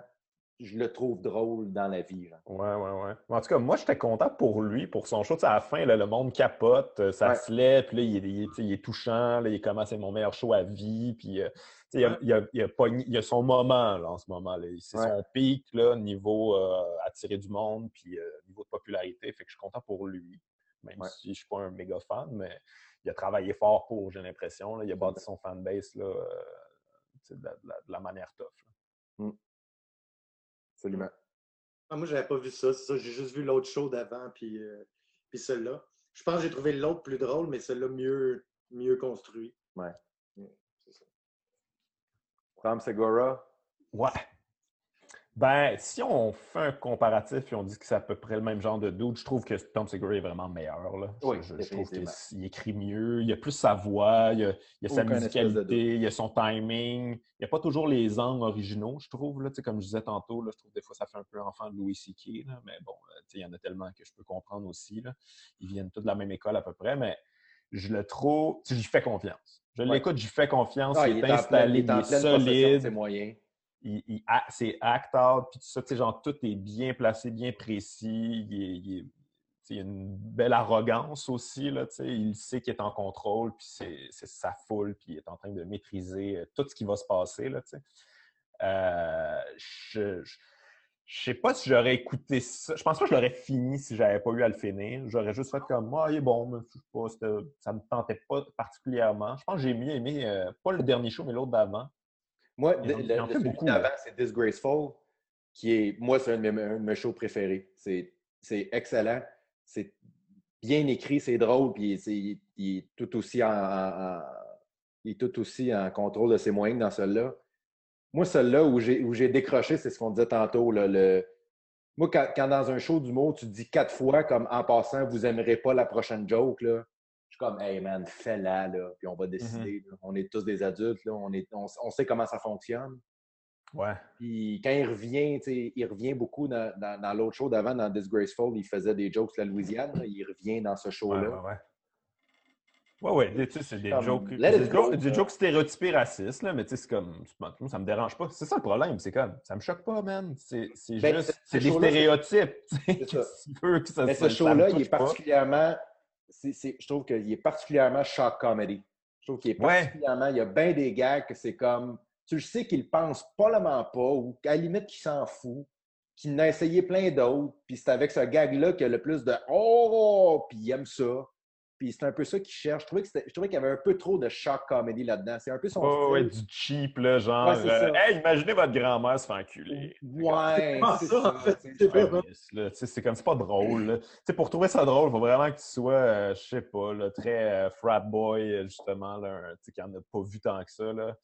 S1: je le trouve drôle dans la vie. genre.
S3: Ouais, ouais, ouais. En tout cas, moi, j'étais content pour lui, pour son show. Tu sais, à la fin, là, le monde capote, euh, ça
S1: Ouais.
S3: se lève, puis là, il est, il il touchant, là, il est comment c'est mon meilleur show à vie, puis euh, tu sais, il, a, il, a, il, a pogné- il a son moment, là, en ce moment. C'est
S1: Ouais.
S3: son pic, là, niveau euh, attirer du monde, puis euh, niveau de popularité. Fait que je suis content pour lui, même si je suis pas un méga fan, mais il a travaillé fort pour, j'ai l'impression. Il a bâti son fanbase, là, de, la, de la- manière tough. là.
S1: Absolument.
S4: Ah, moi, j'avais pas vu ça. C'est ça, j'ai juste vu l'autre show d'avant, puis, euh, puis celui-là. Je pense que j'ai trouvé l'autre plus drôle, mais celui-là mieux, mieux construit.
S1: Ouais.
S4: Mm, c'est ça.
S1: Tom Segura,
S3: Ouais. Ben, si on fait un comparatif et on dit que c'est à peu près le même genre de dude, je trouve que Tom Segura est vraiment meilleur. Là. Je-
S1: Oui,
S3: je, je trouve qu'il écrit mieux, il a plus sa voix, il a, il a sa musicalité, il a son timing. Il n'y a pas toujours les angles originaux, je trouve. Là, Tu sais, comme je disais tantôt, là, je trouve que des fois ça fait un peu enfant de Louis C.K. Mais bon, sais, il y en a tellement que je peux comprendre aussi. Là. Ils viennent tous de la même école à peu près, mais je le trouve. J'y fais confiance. Je
S1: Ouais.
S3: l'écoute, j'y fais confiance.
S1: Ah,
S3: il, est, installé,
S1: il est en
S3: il est solide
S1: ses moyens.
S3: C'est act out, puis tout ça, tu sais, genre, tout est bien placé, bien précis. Il, il a une belle arrogance aussi, là, tu sais. Il sait qu'il est en contrôle, puis c'est, sa foule, puis il est en train de maîtriser euh, tout ce qui va se passer, là, tu sais. Euh, je, je, je sais pas si j'aurais écouté ça. Je pense pas que je l'aurais fini si j'avais pas eu à le finir. J'aurais juste fait comme, ah, il est bon, mais je sais pas, ça me tentait pas particulièrement. Je pense que j'ai mieux aimé, euh, pas le dernier show, mais l'autre d'avant.
S1: Moi, le,
S3: en
S1: le-
S3: fait
S1: celui d'avant, c'est Disgraceful, qui est, moi, c'est un de mes, un de mes shows préférés. C'est excellent. C'est bien écrit, c'est drôle, puis il, il est tout aussi en, en- en- il est tout aussi en contrôle de ses moyens dans celui-là. Moi, celui-là où j'ai décroché, c'est ce qu'on disait tantôt. là, le... Moi, quand, quand dans un show d'humour, tu dis quatre fois, comme en passant, vous aimerez pas la prochaine joke, là. Je suis comme, hey man, fais-la, là, puis on va décider. là. On est tous des adultes, là, on, est, on, on sait comment ça fonctionne.
S3: Ouais.
S1: Puis quand il revient, il revient beaucoup dans, dans- dans l'autre show d'avant, dans Disgraceful, il faisait des jokes sur la Louisiane. là. Il revient dans ce show-là.
S3: ouais, ouais. Ouais, ouais, tu sais, c'est des jokes, des,
S1: go,
S3: jokes- des jokes stéréotypés racistes, là, mais tu sais, c'est comme, moi, ça me dérange pas. C'est ça le problème, c'est comme, ça me choque pas, man. C'est c'est
S1: Ben,
S3: juste,
S1: ce-
S3: c'est
S1: ce
S3: des stéréotypes.
S1: C'est ça.
S3: Que ça
S1: Mais ce show-là, il est je trouve qu'il est particulièrement shock comedy. Je trouve qu'il est
S3: Ouais.
S1: particulièrement. Il y a bien des gags que c'est comme. Tu sais qu'il pense probablement pas, ou qu'à la limite qu'il s'en fout, qu'il en a essayé plein d'autres, puis c'est avec ce gag-là qu'il y a le plus de Oh! Puis il aime ça. Puis c'est un peu ça qu'il cherche. Je trouvais que je trouvais qu'il y avait un peu trop de shock comedy là-dedans. C'est un peu son
S3: Ouais, ouais,
S1: style.
S3: du cheap, là, genre,
S1: Ouais, c'est
S3: euh,
S1: ça.
S3: hey, imaginez votre grand-mère se faire enculer.
S1: Ouais, c'est
S4: ça, en fait, c'est
S3: Ouais, c'est comme, c'est pas drôle. pour trouver ça drôle, il faut vraiment que tu sois, euh, je sais pas, là, très euh, frat boy, justement, là, un- qui en a pas vu tant que ça. Là.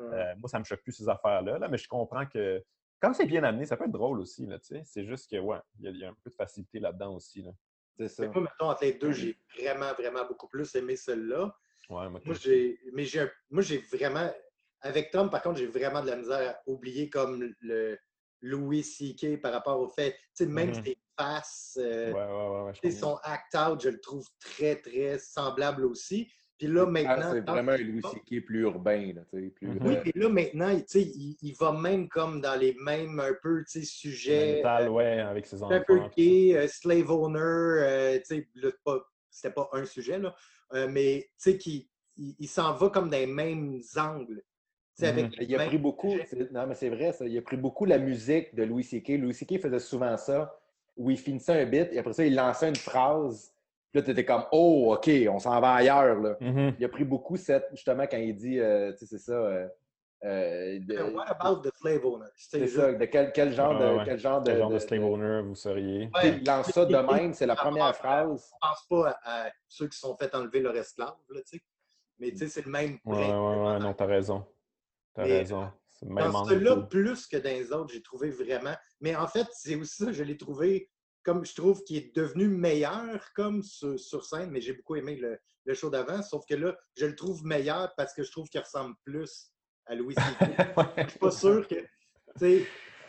S3: Moi, ça me choque plus ces affaires-là, là, mais je comprends que quand c'est bien amené, ça peut être drôle aussi. C'est juste que, ouais, il y, y a un peu de facilité là-dedans aussi. Là.
S1: C'est ça.
S4: Mais moi, mettons, entre les deux, j'ai vraiment, vraiment beaucoup plus aimé celle-là.
S3: Ouais, moi,
S4: j'ai, mais j'ai, un- moi, j'ai vraiment, avec Tom, par contre, j'ai vraiment de la misère à oublier comme le Louis C.K. par rapport au fait, tu sais, même
S3: Mhm.
S4: ses faces, euh,
S3: ouais, ouais,
S4: son act-out, je le trouve très, très semblable aussi. Puis là,
S1: Ah, c'est vraiment un Louis C.K. plus urbain. Là, tu sais, plus.
S4: Oui,
S1: euh,
S4: mais là, maintenant, tu sais, il, il va même comme dans les mêmes, un peu, tu sais, sujets.
S3: Mental, ouais, avec ses enfants.
S4: un peu gay, euh, slave owner, euh, c'était pas un sujet, là, euh, mais tu sais, qui il, il s'en va comme dans les mêmes angles. Tu sais, avec
S3: Mhm.
S4: les
S1: Il a
S4: mêmes
S1: pris beaucoup. Non, mais c'est vrai, ça. Il a pris beaucoup la musique de Louis C.K. Louis C.K. faisait souvent ça, où il finissait un bit et après ça, il lançait une phrase. Puis là, tu étais comme Oh, OK, on s'en va ailleurs. Là.
S3: Mhm.
S1: Il a pris beaucoup cette, justement, quand il dit, euh, tu sais, c'est ça. euh, euh, de-
S4: What about the slave sais,
S1: c'est ça, de quel, quel genre de.
S3: Ouais.
S1: Quel genre de,
S3: Quel genre de
S1: de-
S3: slave owner vous seriez?
S4: Ouais.
S1: Il lance ça de même, c'est la première phrase.
S4: Je pense pas à, à ceux qui se sont fait enlever leur esclave, là, tu sais. Mais tu sais, c'est le même
S3: Ouais, ouais, ouais, ouais, non, t'as raison. T'as raison. C'est le même
S4: Dans celui-là, plus que dans les autres, j'ai trouvé vraiment. Mais en fait, c'est aussi ça, je l'ai trouvé comme je trouve qu'il est devenu meilleur comme sur, sur scène, mais j'ai beaucoup aimé le, le show d'avant, sauf que là, je le trouve meilleur parce que je trouve qu'il ressemble plus à Louis C.K. Je suis pas sûr que. Tu sais,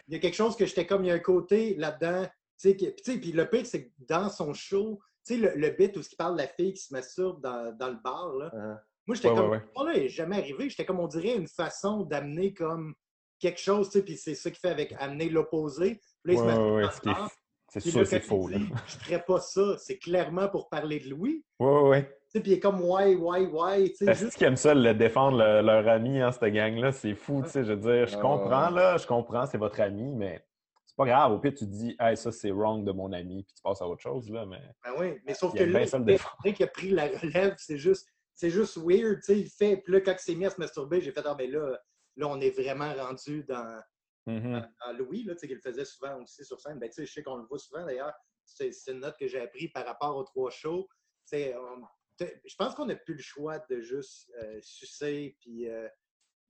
S4: il y a quelque chose que j'étais comme, il y a un côté là-dedans. Tu sais, que- puis le pire, c'est que dans son show, tu sais, le, le bit où il parle de la fille qui se masturbe dans, dans le bar, là,
S1: Hein.
S4: moi, j'étais
S3: Ouais,
S4: comme,
S3: ouais, ouais.
S4: oh là, il est jamais arrivé. J'étais comme, on dirait, une façon d'amener comme quelque chose, tu sais, puis c'est ça qu'il fait avec amener l'opposé. Puis là, il se
S3: Ouais,
S4: masturbe
S3: ouais,
S4: dans
S3: ouais,
S4: le bar.
S3: C'est sûr, c'est faux.
S4: dit, Je ferais pas ça. C'est clairement pour parler de Louis.
S3: Ouais, ouais, ouais.
S4: Tu sais, puis il est comme, ouais, ouais, ouais. Tu sais,
S3: Est-ce
S4: juste,
S3: qu'ils aiment ça, le défendre le- leur ami, hein, cette gang-là? C'est fou, tu sais. Je veux dire, je comprends, là, je comprends, c'est votre ami, mais c'est pas grave. Au pire, tu te dis, hey, ça, c'est wrong de mon ami, puis tu passes à autre chose, là. Mais
S4: ben oui. Mais sauf
S3: Il
S4: que là,
S3: le
S4: qu'il a pris la relève, c'est juste, c'est juste weird. Tu sais, il fait. Puis là, quand il s'est mis à se masturber, j'ai fait, ah, ben là, là, on est vraiment rendu dans. À Louis, là, qu'il le faisait souvent aussi sur scène. Ben, je sais qu'on le voit souvent d'ailleurs. C'est une note que j'ai appris par rapport aux trois shows. Je pense qu'on n'a plus le choix de juste euh, sucer puis euh,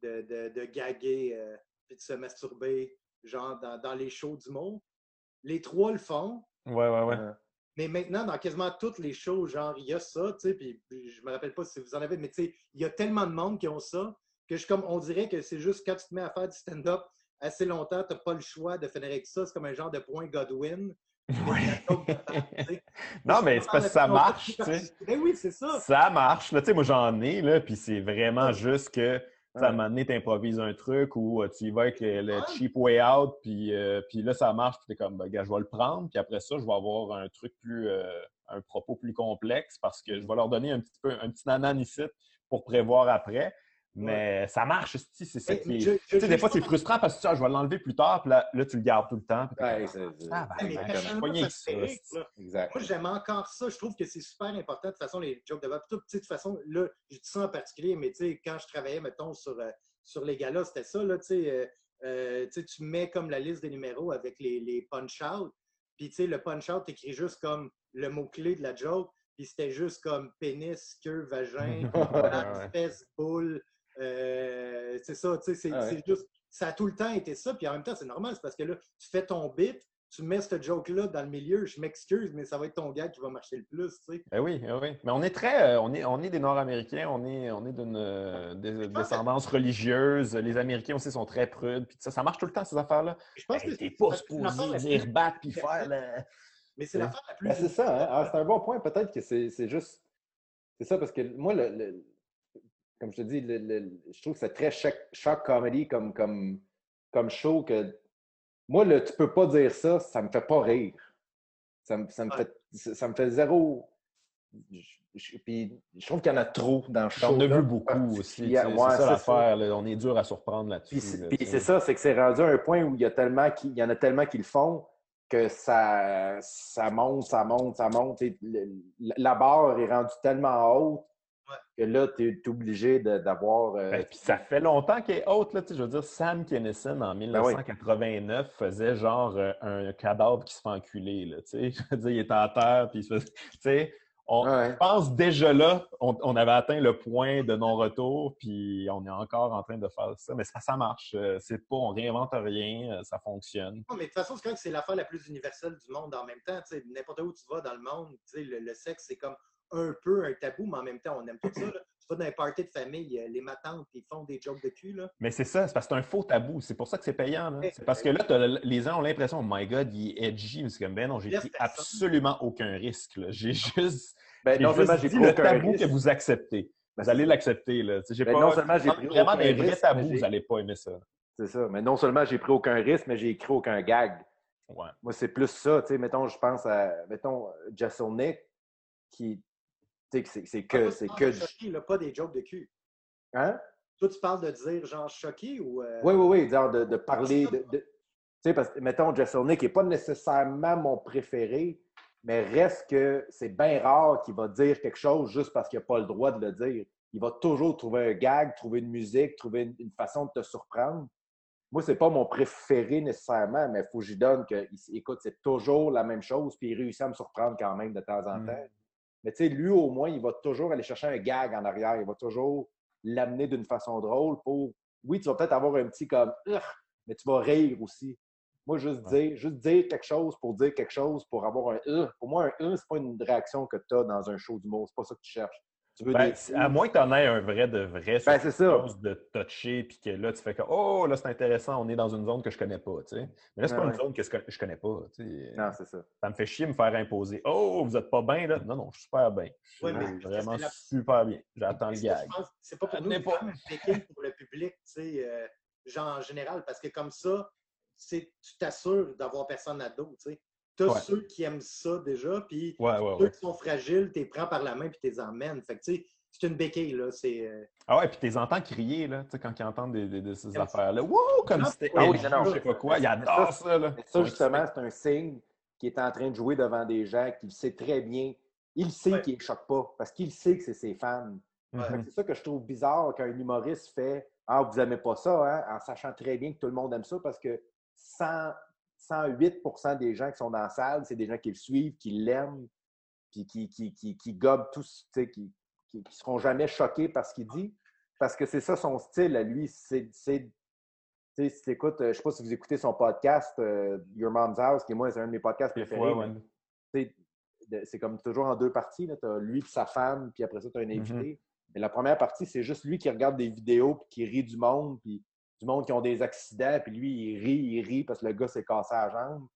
S4: de, de, de gaguer euh, puis de se masturber, genre dans, dans les shows du monde. Les trois le font,
S3: Ouais, ouais, ouais.
S4: Mais maintenant, dans quasiment toutes les shows, genre, il y a ça, tu sais, puis je me rappelle pas si vous en avez, mais tu sais, il y a tellement de monde qui ont ça que je, comme, on dirait que c'est juste quand tu te mets à faire du stand-up assez longtemps, tu n'as pas le choix de finir avec ça. C'est comme un genre de point Godwin.
S3: Non, mais c'est parce que ça marche, tu sais.
S4: Ben oui, c'est ça.
S3: Ça marche. Là, tu moi, j'en ai, là, puis c'est vraiment juste que, tu à un moment donné, t'improvises un truc ou euh, tu y vas avec le, le
S4: Ouais.
S3: cheap way out, puis, euh, puis là, ça marche, puis t'es comme, ben, gars, je vais le prendre, puis après ça, je vais avoir un truc plus, euh, un propos plus complexe parce que je vais leur donner un petit peu, un petit nananicite pour prévoir après. Mais ça marche, c'est ça
S4: Mais-
S3: qui est. Tu sais, des fois, c'est frustrant parce que tu dis, Ah, je vais l'enlever plus tard, puis là, là, tu le gardes tout le temps. puis
S1: Ouais, c'est-
S3: Ah, ben,
S4: Mais
S3: ben,
S4: ça.
S1: Exact.
S4: Moi, j'aime encore ça. Je trouve que c'est super important. De toute façon, les jokes de sais, de toute façon, là, je dis ça en particulier, mais tu sais, quand je travaillais, mettons, sur, euh, sur les galas, c'était ça, là, tu sais, euh, euh, tu mets comme la liste des numéros avec les, les punch-out, puis tu sais, le punch-out, t'écris juste comme le mot-clé de la joke, puis c'était juste comme pénis, queue, vagin,
S3: Ouais.
S4: fesse, boule, euh, c'est ça, tu sais, c'est
S1: Ah ouais.
S4: c'est juste, ça a tout le temps été ça, puis en même temps, c'est normal, c'est parce que là, tu fais ton bit, tu mets ce joke-là dans le milieu, je m'excuse, mais ça va être ton gars qui va marcher le plus, tu sais.
S3: Ben oui, ben oui. Mais on est très, euh, on est, on est des Nord-Américains, on est, on est d'une euh, descendance religieuse. Les Américains aussi sont très prudes. Puis ça, ça marche tout le temps ces affaires-là.
S4: Je pense
S3: Hey,
S4: que
S3: T'es
S4: c'est
S3: pas supposé dire
S4: plus-
S3: battre puis faire le.
S4: Mais c'est l'affaire la plus.
S1: Ben, c'est ça, hein? Ah, c'est un bon point. Peut-être que c'est c'est juste. C'est ça, parce que moi, le, le- comme je te dis, le- le- je trouve que c'est très choc, choc comedy comme, comme, comme show que. Moi, le tu peux pas dire ça, ça me fait pas rire. Ça me, ça me,
S4: Ouais.
S1: fait, ça ça me fait zéro. Je, je- puis je trouve qu'il y en a trop dans le show.
S3: On a vu beaucoup aussi. C'est
S1: Ouais,
S3: ça
S1: c'est ça.
S3: l'affaire. On est dur à surprendre là-dessus.
S1: Puis c'est
S3: là,
S1: ça, c'est que c'est rendu à un point où il y, a tellement qui, il y en a tellement qui le font que ça, ça monte, ça monte, ça monte. Et le- la barre est rendue tellement haute. Que là, tu es obligé d'avoir. euh,
S3: Ben, puis ça fait longtemps qu'il est haute. Là, tu sais, je veux dire, Sam Kinison, en
S1: Ben oui.
S3: 1989, faisait genre euh, un cadavre qui se fait enculer. Là, tu sais. je veux dire, il était à terre. Puis il se faisait- tu sais, on,
S1: Ouais.
S3: Je pense déjà là, on, on avait atteint le point de non-retour, puis on est encore en train de faire ça. Mais ça, ça marche. Euh, C'est pas, on réinvente rien, ça fonctionne.
S4: Non, mais de toute façon, c'est quand que c'est l'affaire la plus universelle du monde en même temps. N'importe où tu vas dans le monde, le sexe, c'est comme un peu un tabou, mais en même temps, on aime tout ça. là. Tu vas dans un party de famille, euh, les matantes, ils font des jokes de cul. Là.
S3: Mais c'est ça, c'est parce que c'est un faux tabou. C'est pour ça que c'est payant. là.
S4: Ouais.
S3: C'est parce que là, le- les gens ont l'impression, oh my God, il est edgy. Mais c'est comme, ben non, j'ai pris absolument aucun risque. là. J'ai juste,
S1: Ben,
S3: j'ai
S1: non seulement
S3: juste
S1: j'ai
S3: le
S1: aucun
S3: tabou
S1: risque,
S3: que vous acceptez.
S1: ben,
S3: Vous allez l'accepter. là.
S1: Ben,
S3: pas-
S1: non seulement j'ai pris
S3: vraiment
S1: aucun
S3: des vrais
S1: risque,
S3: tabous, vous n'allez pas aimer ça.
S1: C'est ça. Mais non seulement j'ai pris aucun risque, mais j'ai écrit aucun gag.
S3: Ouais.
S1: Moi, c'est plus ça. Mettons, je pense à, mettons, Jesselnick, qui, tu sais, que c'est que, c'est que, du-
S4: Choqué, là, pas des jokes de cul.
S1: hein?
S4: Toi, tu parles de dire genre choqué ou. euh,
S1: Oui, oui, oui, genre de, de parler. De, de- tu sais, parce que, mettons, Olney, qui n'est pas nécessairement mon préféré, mais reste que c'est bien rare qu'il va dire quelque chose juste parce qu'il n'a pas le droit de le dire. Il va toujours trouver un gag, trouver une musique, trouver une, une façon de te surprendre. Moi, c'est pas mon préféré nécessairement, mais il faut que j'y donne que, écoute, c'est toujours la même chose, puis il réussit à me surprendre quand même de temps en
S3: Mm.
S1: Mais tu sais, lui, au moins, il va toujours aller chercher un gag en arrière. Il va toujours l'amener d'une façon drôle pour. Oui, tu vas peut-être avoir un petit comme. Mais tu vas rire aussi. Moi, juste dire, juste dire quelque chose pour dire quelque chose, pour avoir un. Pour moi, un Ugh, c'est pas une réaction que tu as dans un show d'humour. C'est pas ça que tu cherches. Tu veux
S3: Ben,
S1: des
S3: à moins que tu en aies un vrai de vrai,
S1: Ben, c'est ça.
S3: chose de touché, puis que là, tu fais que Oh, là, c'est intéressant, on est dans une zone que je connais pas. tu sais. Mais là, c'est
S1: Ah
S3: pas
S1: ouais.
S3: une zone que je connais- pas. tu sais.
S1: Non, c'est ça.
S3: Ça me fait chier de me faire imposer. Oh, vous êtes pas bien, là? Non, non, je suis super bien. Je suis
S4: Ouais, mais c'est
S3: vraiment
S4: la-
S3: super bien. J'attends le gag.
S4: C'est pas pour nous,
S3: pas.
S4: un béquille pour le public, tu sais, euh, genre en général, parce que comme ça, c'est- tu t'assures d'avoir personne à dos, tu sais. T'as
S3: Ouais.
S4: ceux qui aiment ça déjà, puis
S3: Ouais, ouais,
S4: ceux
S3: ouais.
S4: qui sont fragiles, tu les prends par la main puis tu les emmènes. Fait que, tu sais, c'est une béquille, là. C'est. euh,
S3: Ah ouais, puis tu les entends crier, là, tu sais, quand ils entendent des, des- de ces affaires-là. Wow, comme si c'était
S1: ah oui, non,
S3: je sais pas quoi. Ils adorent
S1: ça,
S3: ça, là.
S1: Mais ça, justement, c'est un signe qu'il est en train de jouer devant des gens qu'il sait très bien. Il sait
S4: Ouais.
S1: qu'il ne choque pas parce qu'il sait que c'est ses fans. C'est ça que je trouve bizarre quand un humoriste fait Ah, vous n'aimez pas ça, hein? en sachant très bien que tout le monde aime ça parce que 100 108% des gens qui sont dans la salle, c'est des gens qui le suivent, qui l'aiment, puis qui, qui, qui, qui gobent tous, tu sais, qui ne seront jamais choqués par ce qu'il dit. Parce que c'est ça son style à lui. C'est. c'est- tu si t'écoutes, euh, je ne sais pas si vous écoutez son podcast, euh, Your Mom's House, qui est moi, c'est un de mes podcasts préférés.
S3: ouais.
S1: tu c'est comme toujours en deux parties. Tu as lui et sa femme, puis après ça, tu as un
S3: Mm-hmm.
S1: invité. Mais la première partie, c'est juste lui qui regarde des vidéos, puis qui rit du monde, puis du monde qui ont des accidents, puis lui, il rit, il rit parce que le gars s'est cassé la jambe.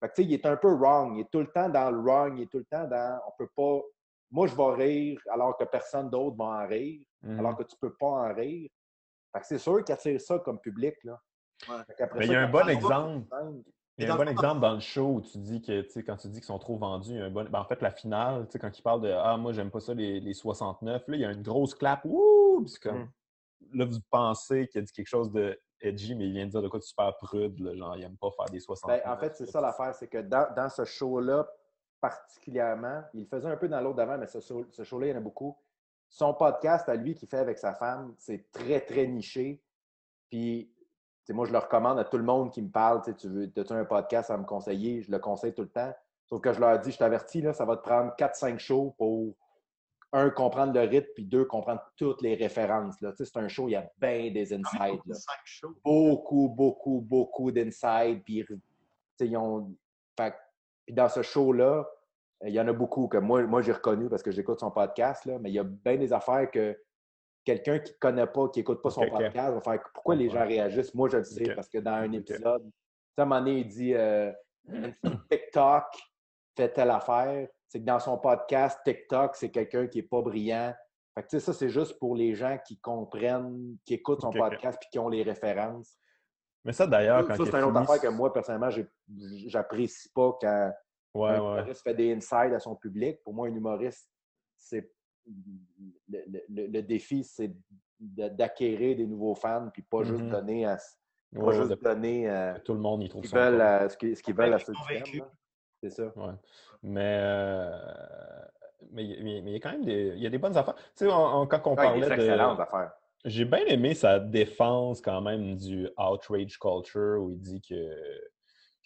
S1: Fait que, tu sais, il est un peu wrong. Il est tout le temps dans le wrong. Il est tout le temps dans. On peut pas. Moi, je vais rire alors que personne d'autre va en rire,
S3: Mhm.
S1: alors que tu peux pas en rire. Fait que c'est sûr qu'il attire ça comme public. Là.
S4: Ouais.
S1: Fait qu'après
S3: Mais
S1: ça,
S3: il y a un bon exemple. Il y a un
S4: dans
S3: bon exemple dans le show où tu dis que, tu sais, quand tu dis qu'ils sont trop vendus, il y a un bon... ben, en fait, la finale, tu sais, quand il parle de Ah, moi, j'aime pas ça, les, les 69, là, il y a une grosse clap. Wouh! Puis c'est comme, là, vous pensez qu'il a dit quelque chose de edgy, mais il vient de dire de quoi de super prude, là, genre, il aime pas faire des 69.
S1: Ben, en fait, c'est ça l'affaire, c'est que dans, dans ce show-là, particulièrement, il le faisait un peu dans l'autre d'avant, mais ce, ce show-là, il y en a beaucoup. Son podcast à lui qu'il fait avec sa femme, c'est très, très niché. Puis, moi, je le recommande à tout le monde qui me parle. Tu veux, as un podcast à me conseiller? Je le conseille tout le temps. Sauf que je leur dis, je t'avertis, là, ça va te prendre 4-5 shows pour, un, comprendre le rythme, puis deux, comprendre toutes les références. C'est un show, il y a bien des insides. là beaucoup, beaucoup, beaucoup d'inside. Puis, ils ont. Fait que- puis dans ce show-là, euh, il y en a beaucoup que moi, moi j'ai reconnu parce que j'écoute son podcast, là, mais il y a bien des affaires que quelqu'un qui ne connaît pas, qui n'écoute pas son podcast, va faire pourquoi les gens réagissent? Moi, je le sais parce que dans un épisode, à un moment donné, il dit euh, TikTok fait telle affaire. C'est que dans son podcast, TikTok, c'est quelqu'un qui n'est pas brillant. Fait que, tu sais, ça, c'est juste pour les gens qui comprennent, qui écoutent son podcast puis qui ont les références.
S3: Mais ça, d'ailleurs, quand
S1: Ça, c'est
S3: a
S1: une autre affaire que moi, personnellement, j'apprécie pas quand
S3: Ouais,
S1: un
S3: ouais.
S1: humoriste fait des insides à son public. Pour moi, un humoriste, c'est le, le- le- le défi, c'est d'acquérir des nouveaux fans, puis pas juste
S3: Mhm.
S1: donner à pas
S3: Ouais,
S1: juste
S3: de-
S1: donner euh,
S3: Tout le monde, trouve
S1: qu'ils
S3: ça.
S1: veulent,
S3: bon.
S1: à- ce qu'ils veulent à ceux qui. C'est ça.
S3: Ouais. Mais, euh, mais, mais- mais il y a quand même des, il y a des bonnes affaires. Tu sais, on- on- quand on
S1: Ah, il y a
S3: parlait
S1: des excellentes
S3: de.
S1: affaires.
S3: J'ai bien aimé sa défense quand même du outrage culture où il dit que.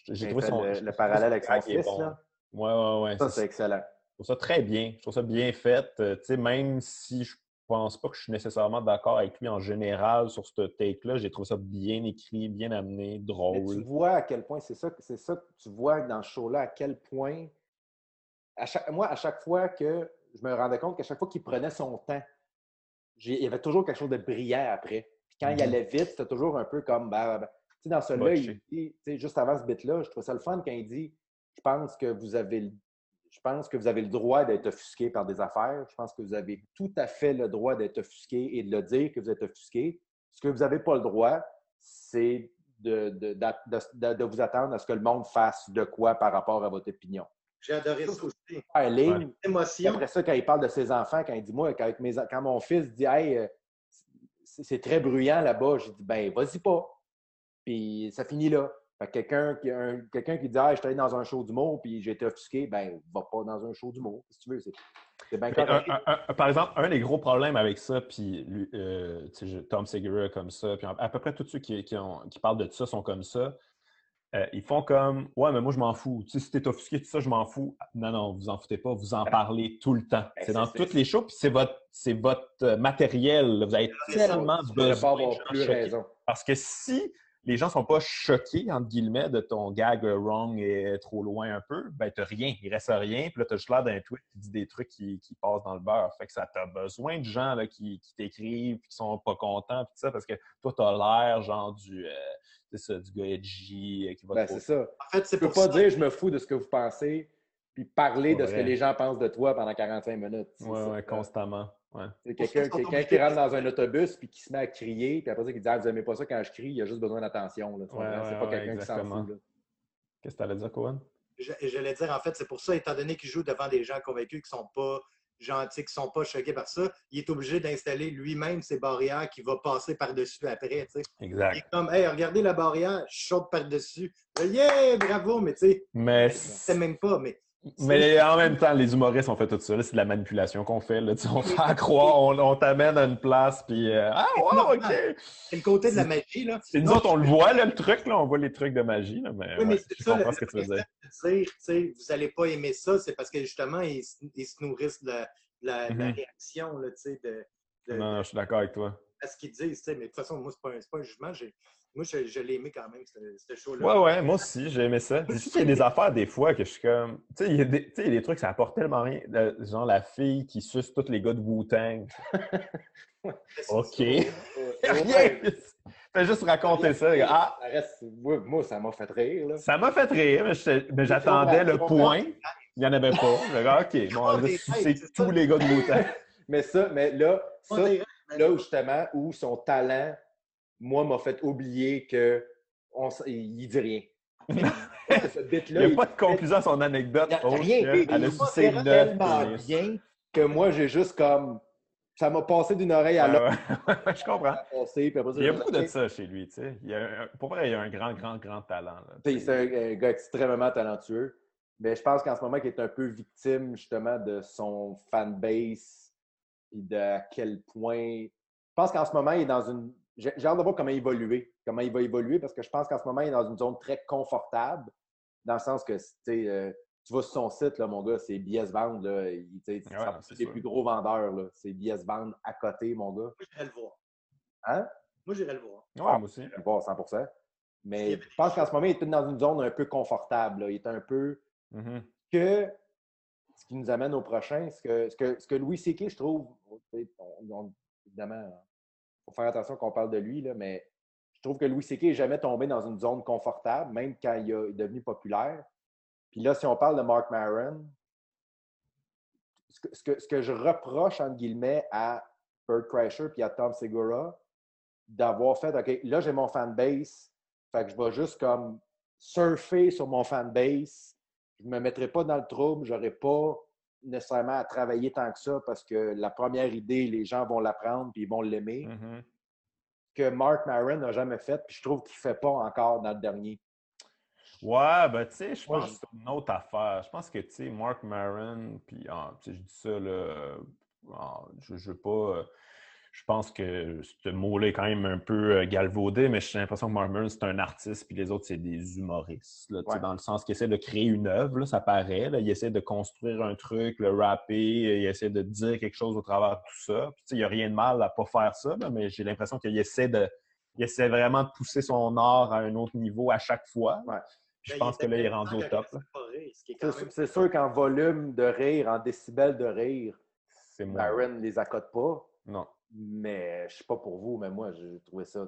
S3: J'ai trouvé son.
S1: le- parallèle avec son fils,
S3: bon.
S1: là.
S3: Ouais, ouais, ouais.
S1: Ça,
S3: c'est-
S1: c'est excellent.
S3: Je trouve ça très bien. Je trouve ça bien fait. Euh, tu sais, même si je pense pas que je suis nécessairement d'accord avec lui en général sur ce take-là, j'ai trouvé ça bien écrit, bien amené,
S1: Mais tu
S3: drôle.
S1: vois à quel point, c'est ça, c'est ça que tu vois dans ce show-là, à quel point, à chaque, moi, à chaque fois que je me rendais compte qu'à chaque fois qu'il prenait son temps, il y avait toujours quelque chose de brillant après. Puis quand il
S3: Mhm.
S1: allait vite, c'était toujours un peu comme. ben. Tu sais, dans celui-là, il dit, juste avant ce bit-là, je trouvais ça le fun quand il dit Je pense que vous avez le- je pense que vous avez le droit d'être offusqué par des affaires. Je pense que vous avez tout à fait le droit d'être offusqué et de le dire que vous êtes offusqué. Ce que vous n'avez pas le droit, c'est de, de- de- de vous attendre à ce que le monde fasse de quoi par rapport à votre opinion.
S4: J'ai adoré ça aussi.
S1: Puis
S4: Émotion.
S1: après ça, quand il parle de ses enfants, quand il dit Moi, quand, mes, quand mon fils dit Hey, euh, c'est c'est très bruyant là-bas. J'ai dit, ben, vas-y pas. Puis ça finit là. Fait que quelqu'un qui, un- quelqu'un qui dit, ah, je suis allé dans un show d'humour, puis j'ai été offusqué, ben, va pas dans un show d'humour, si tu veux. C'est c'est bien
S3: Mais un-
S1: correct.
S3: un- un- par exemple, un des gros problèmes avec ça, puis euh, Tom Segura comme ça, puis à peu près tous ceux qui, qui ont- qui parlent de ça sont comme ça. Euh, ils font comme Ouais, mais moi je m'en fous. Tu sais, si t'es offusqué, tout ça, je m'en fous. Non, non, vous en foutez pas, vous en parlez tout le temps.
S1: Ben,
S3: c'est dans
S1: c'est-
S3: toutes les shows, puis c'est votre, c'est votre euh, matériel. là. Vous avez tellement besoin de
S1: plus raison.
S3: Parce que si les gens sont pas choqués, entre guillemets, de ton gag euh, wrong et trop loin un peu, ben t'as rien, il reste rien. Puis là, t'as juste l'air d'un tweet qui dit des trucs qui, qui passent dans le beurre. Fait que ça t'a besoin de gens là, qui, qui t'écrivent, puis qui sont pas contents, puis tout ça, parce que toi, t'as l'air genre du, euh, c'est ça, du gars edgy euh, qui va
S1: Ben,
S3: trop
S1: c'est ça.
S4: En fait, c'est pour
S1: pas
S4: ça.
S1: dire je me fous de ce que vous pensez, puis parler de ce que les gens pensent de toi pendant 45 minutes. Ça.
S3: ouais, constamment. Ouais.
S1: C'est quelqu'un qui rentre dans un autobus puis qui se met à crier, puis après ça, qui dit ah, Vous aimez pas ça quand je crie, il a juste besoin d'attention. là. Tu
S3: Ouais,
S1: c'est
S3: ouais,
S1: pas quelqu'un qui s'en fout.
S3: Qu'est-ce que t'allais dire, Cohen?
S4: Je- J'allais dire, en fait, c'est pour ça, étant donné qu'il joue devant des gens convaincus qui ne sont pas gentils, qui ne sont pas choqués par ça, il est obligé d'installer lui-même ses barrières qui va passer par-dessus après. tu sais. Il
S3: Exact.
S4: est comme, hey, regardez la barrière, je saute par-dessus. Yeah, bravo, mais tu sais,
S3: Mais
S4: c'est même pas. Mais
S3: Mais en même temps, les humoristes ont fait tout ça. C'est de la manipulation qu'on fait. Là. On fait à croire, on, on t'amène à une place, puis euh, Ah, wow, OK!
S4: c'est le côté de la magie. Là.
S3: Et nous
S4: Non,
S3: autres, on le voit, là, le truc, là, on voit les trucs de magie, là, mais,
S4: Oui, mais
S3: ouais,
S4: c'est ça, le-
S3: ce que tu veux dire.
S4: dire, tu sais, vous n'allez pas aimer ça, c'est parce que justement, ils, se- ils se nourrissent de la, de la- de la
S3: Mhm.
S4: réaction, là, tu sais, de, de-
S3: Non, non, je suis d'accord avec toi.
S4: à ce qu'ils disent. tu sais. Mais de toute façon, moi, ce n'est pas, c'est pas un jugement. Moi, je, je l'ai aimé quand même, ce, show-là.
S3: Ouais, ouais, moi aussi, j'ai aimé ça. C'est qu'il y a des affaires, des fois, que je suis comme. Tu sais, il y a des, y a des trucs, ça apporte tellement rien. Genre la fille qui suce tous les gars de Wu-Tang. OK. Fais juste raconter ça. Ah,
S1: Ça reste- moi, moi, ça m'a fait rire. Là.
S3: ça m'a fait rire, mais j'attendais le point. Il n'y en avait pas. OK, bon, on va sucer tous les gars de Wu-Tang.
S1: Mais ça, mais là, ça, là où justement, où son talent, moi, m'a fait oublier que on, il dit rien. Ce
S3: Il n'y a pas de conclusion à son anecdote.
S1: Il y a rien. Il
S3: Elle a
S1: tellement bien que moi, j'ai juste comme. Ça m'a passé d'une oreille à
S3: Ouais,
S1: l'autre.
S3: Je comprends.
S1: passé, après
S3: Il y a beaucoup de ça chez lui, tu sais. Il y a un- pour vrai, il y a un grand, grand, grand talent.
S1: C'est un, un gars extrêmement talentueux. Mais je pense qu'en ce moment, il est un peu victime justement de son fanbase et de à quel point. Je pense qu'en ce moment, il est dans une. J'ai hâte de voir comment il va évoluer. Comment il va évoluer parce que je pense qu'en ce moment, il est dans une zone très confortable. Dans le sens que, tu euh, tu vas sur son site, là, mon gars, c'est BS Vendre. Là, il,
S3: Ouais, c'est
S1: les plus gros vendeurs. là. C'est BS Vendre à côté, mon gars.
S4: Moi, j'irais le voir.
S1: Hein?
S4: Moi, j'irais le voir.
S3: Ouais, moi aussi.
S1: Je vais le voir 100
S4: Il y
S1: Mais je pense qu'en ce moment, il est peut-être dans une zone un peu confortable. là. Il est un peu
S3: Mhm.
S1: que ce qui nous amène au prochain, ce que, ce que, ce que Louis C.K., je trouve, on- on- évidemment, faut faire attention qu'on parle de lui, là, mais je trouve que Louis C.K. n'est jamais tombé dans une zone confortable, même quand il est devenu populaire. Puis là, si on parle de Mark Maron, ce que, je reproche, entre guillemets, à Bert Kreischer puis à Tom Segura, d'avoir fait, OK, là, j'ai mon fanbase, fait que je vais juste comme surfer sur mon fanbase, je ne me mettrai pas dans le trouble, je n'aurai pas nécessairement à travailler tant que ça parce que la première idée, les gens vont l'apprendre puis ils vont l'aimer,
S3: Mhm.
S1: que Mark Maron n'a jamais fait, puis je trouve qu'il ne fait pas encore dans le dernier.
S3: Ouais, ben tu sais, je pense que c'est une autre affaire. Je pense que, tu sais, Mark Maron, puis ah, je dis ça, là, euh, ah, je, je veux pas... je pense que ce mot-là est quand même un peu euh, galvaudé, mais j'ai l'impression que Mark Maron, c'est un artiste, puis les autres, c'est des humoristes, là,
S1: Ouais.
S3: dans le sens qu'ils essaient de créer une œuvre, là, ça paraît. Là, ils essaient de construire un truc, le rapper, ils essaient de dire quelque chose au travers de tout ça. Puis, tu sais, il n'y a rien de mal à pas faire ça, là, mais j'ai l'impression qu'il essaie de... Il essaie vraiment de pousser son art à un autre niveau à chaque fois.
S1: Ouais.
S3: Puis je pense que là, il est rendu au top.
S1: C'est sûr- qu'en volume de rire, en décibels de rire. Maron ne les accote pas.
S3: Non.
S1: Mais je ne sais pas pour vous, mais moi, j'ai trouvé ça.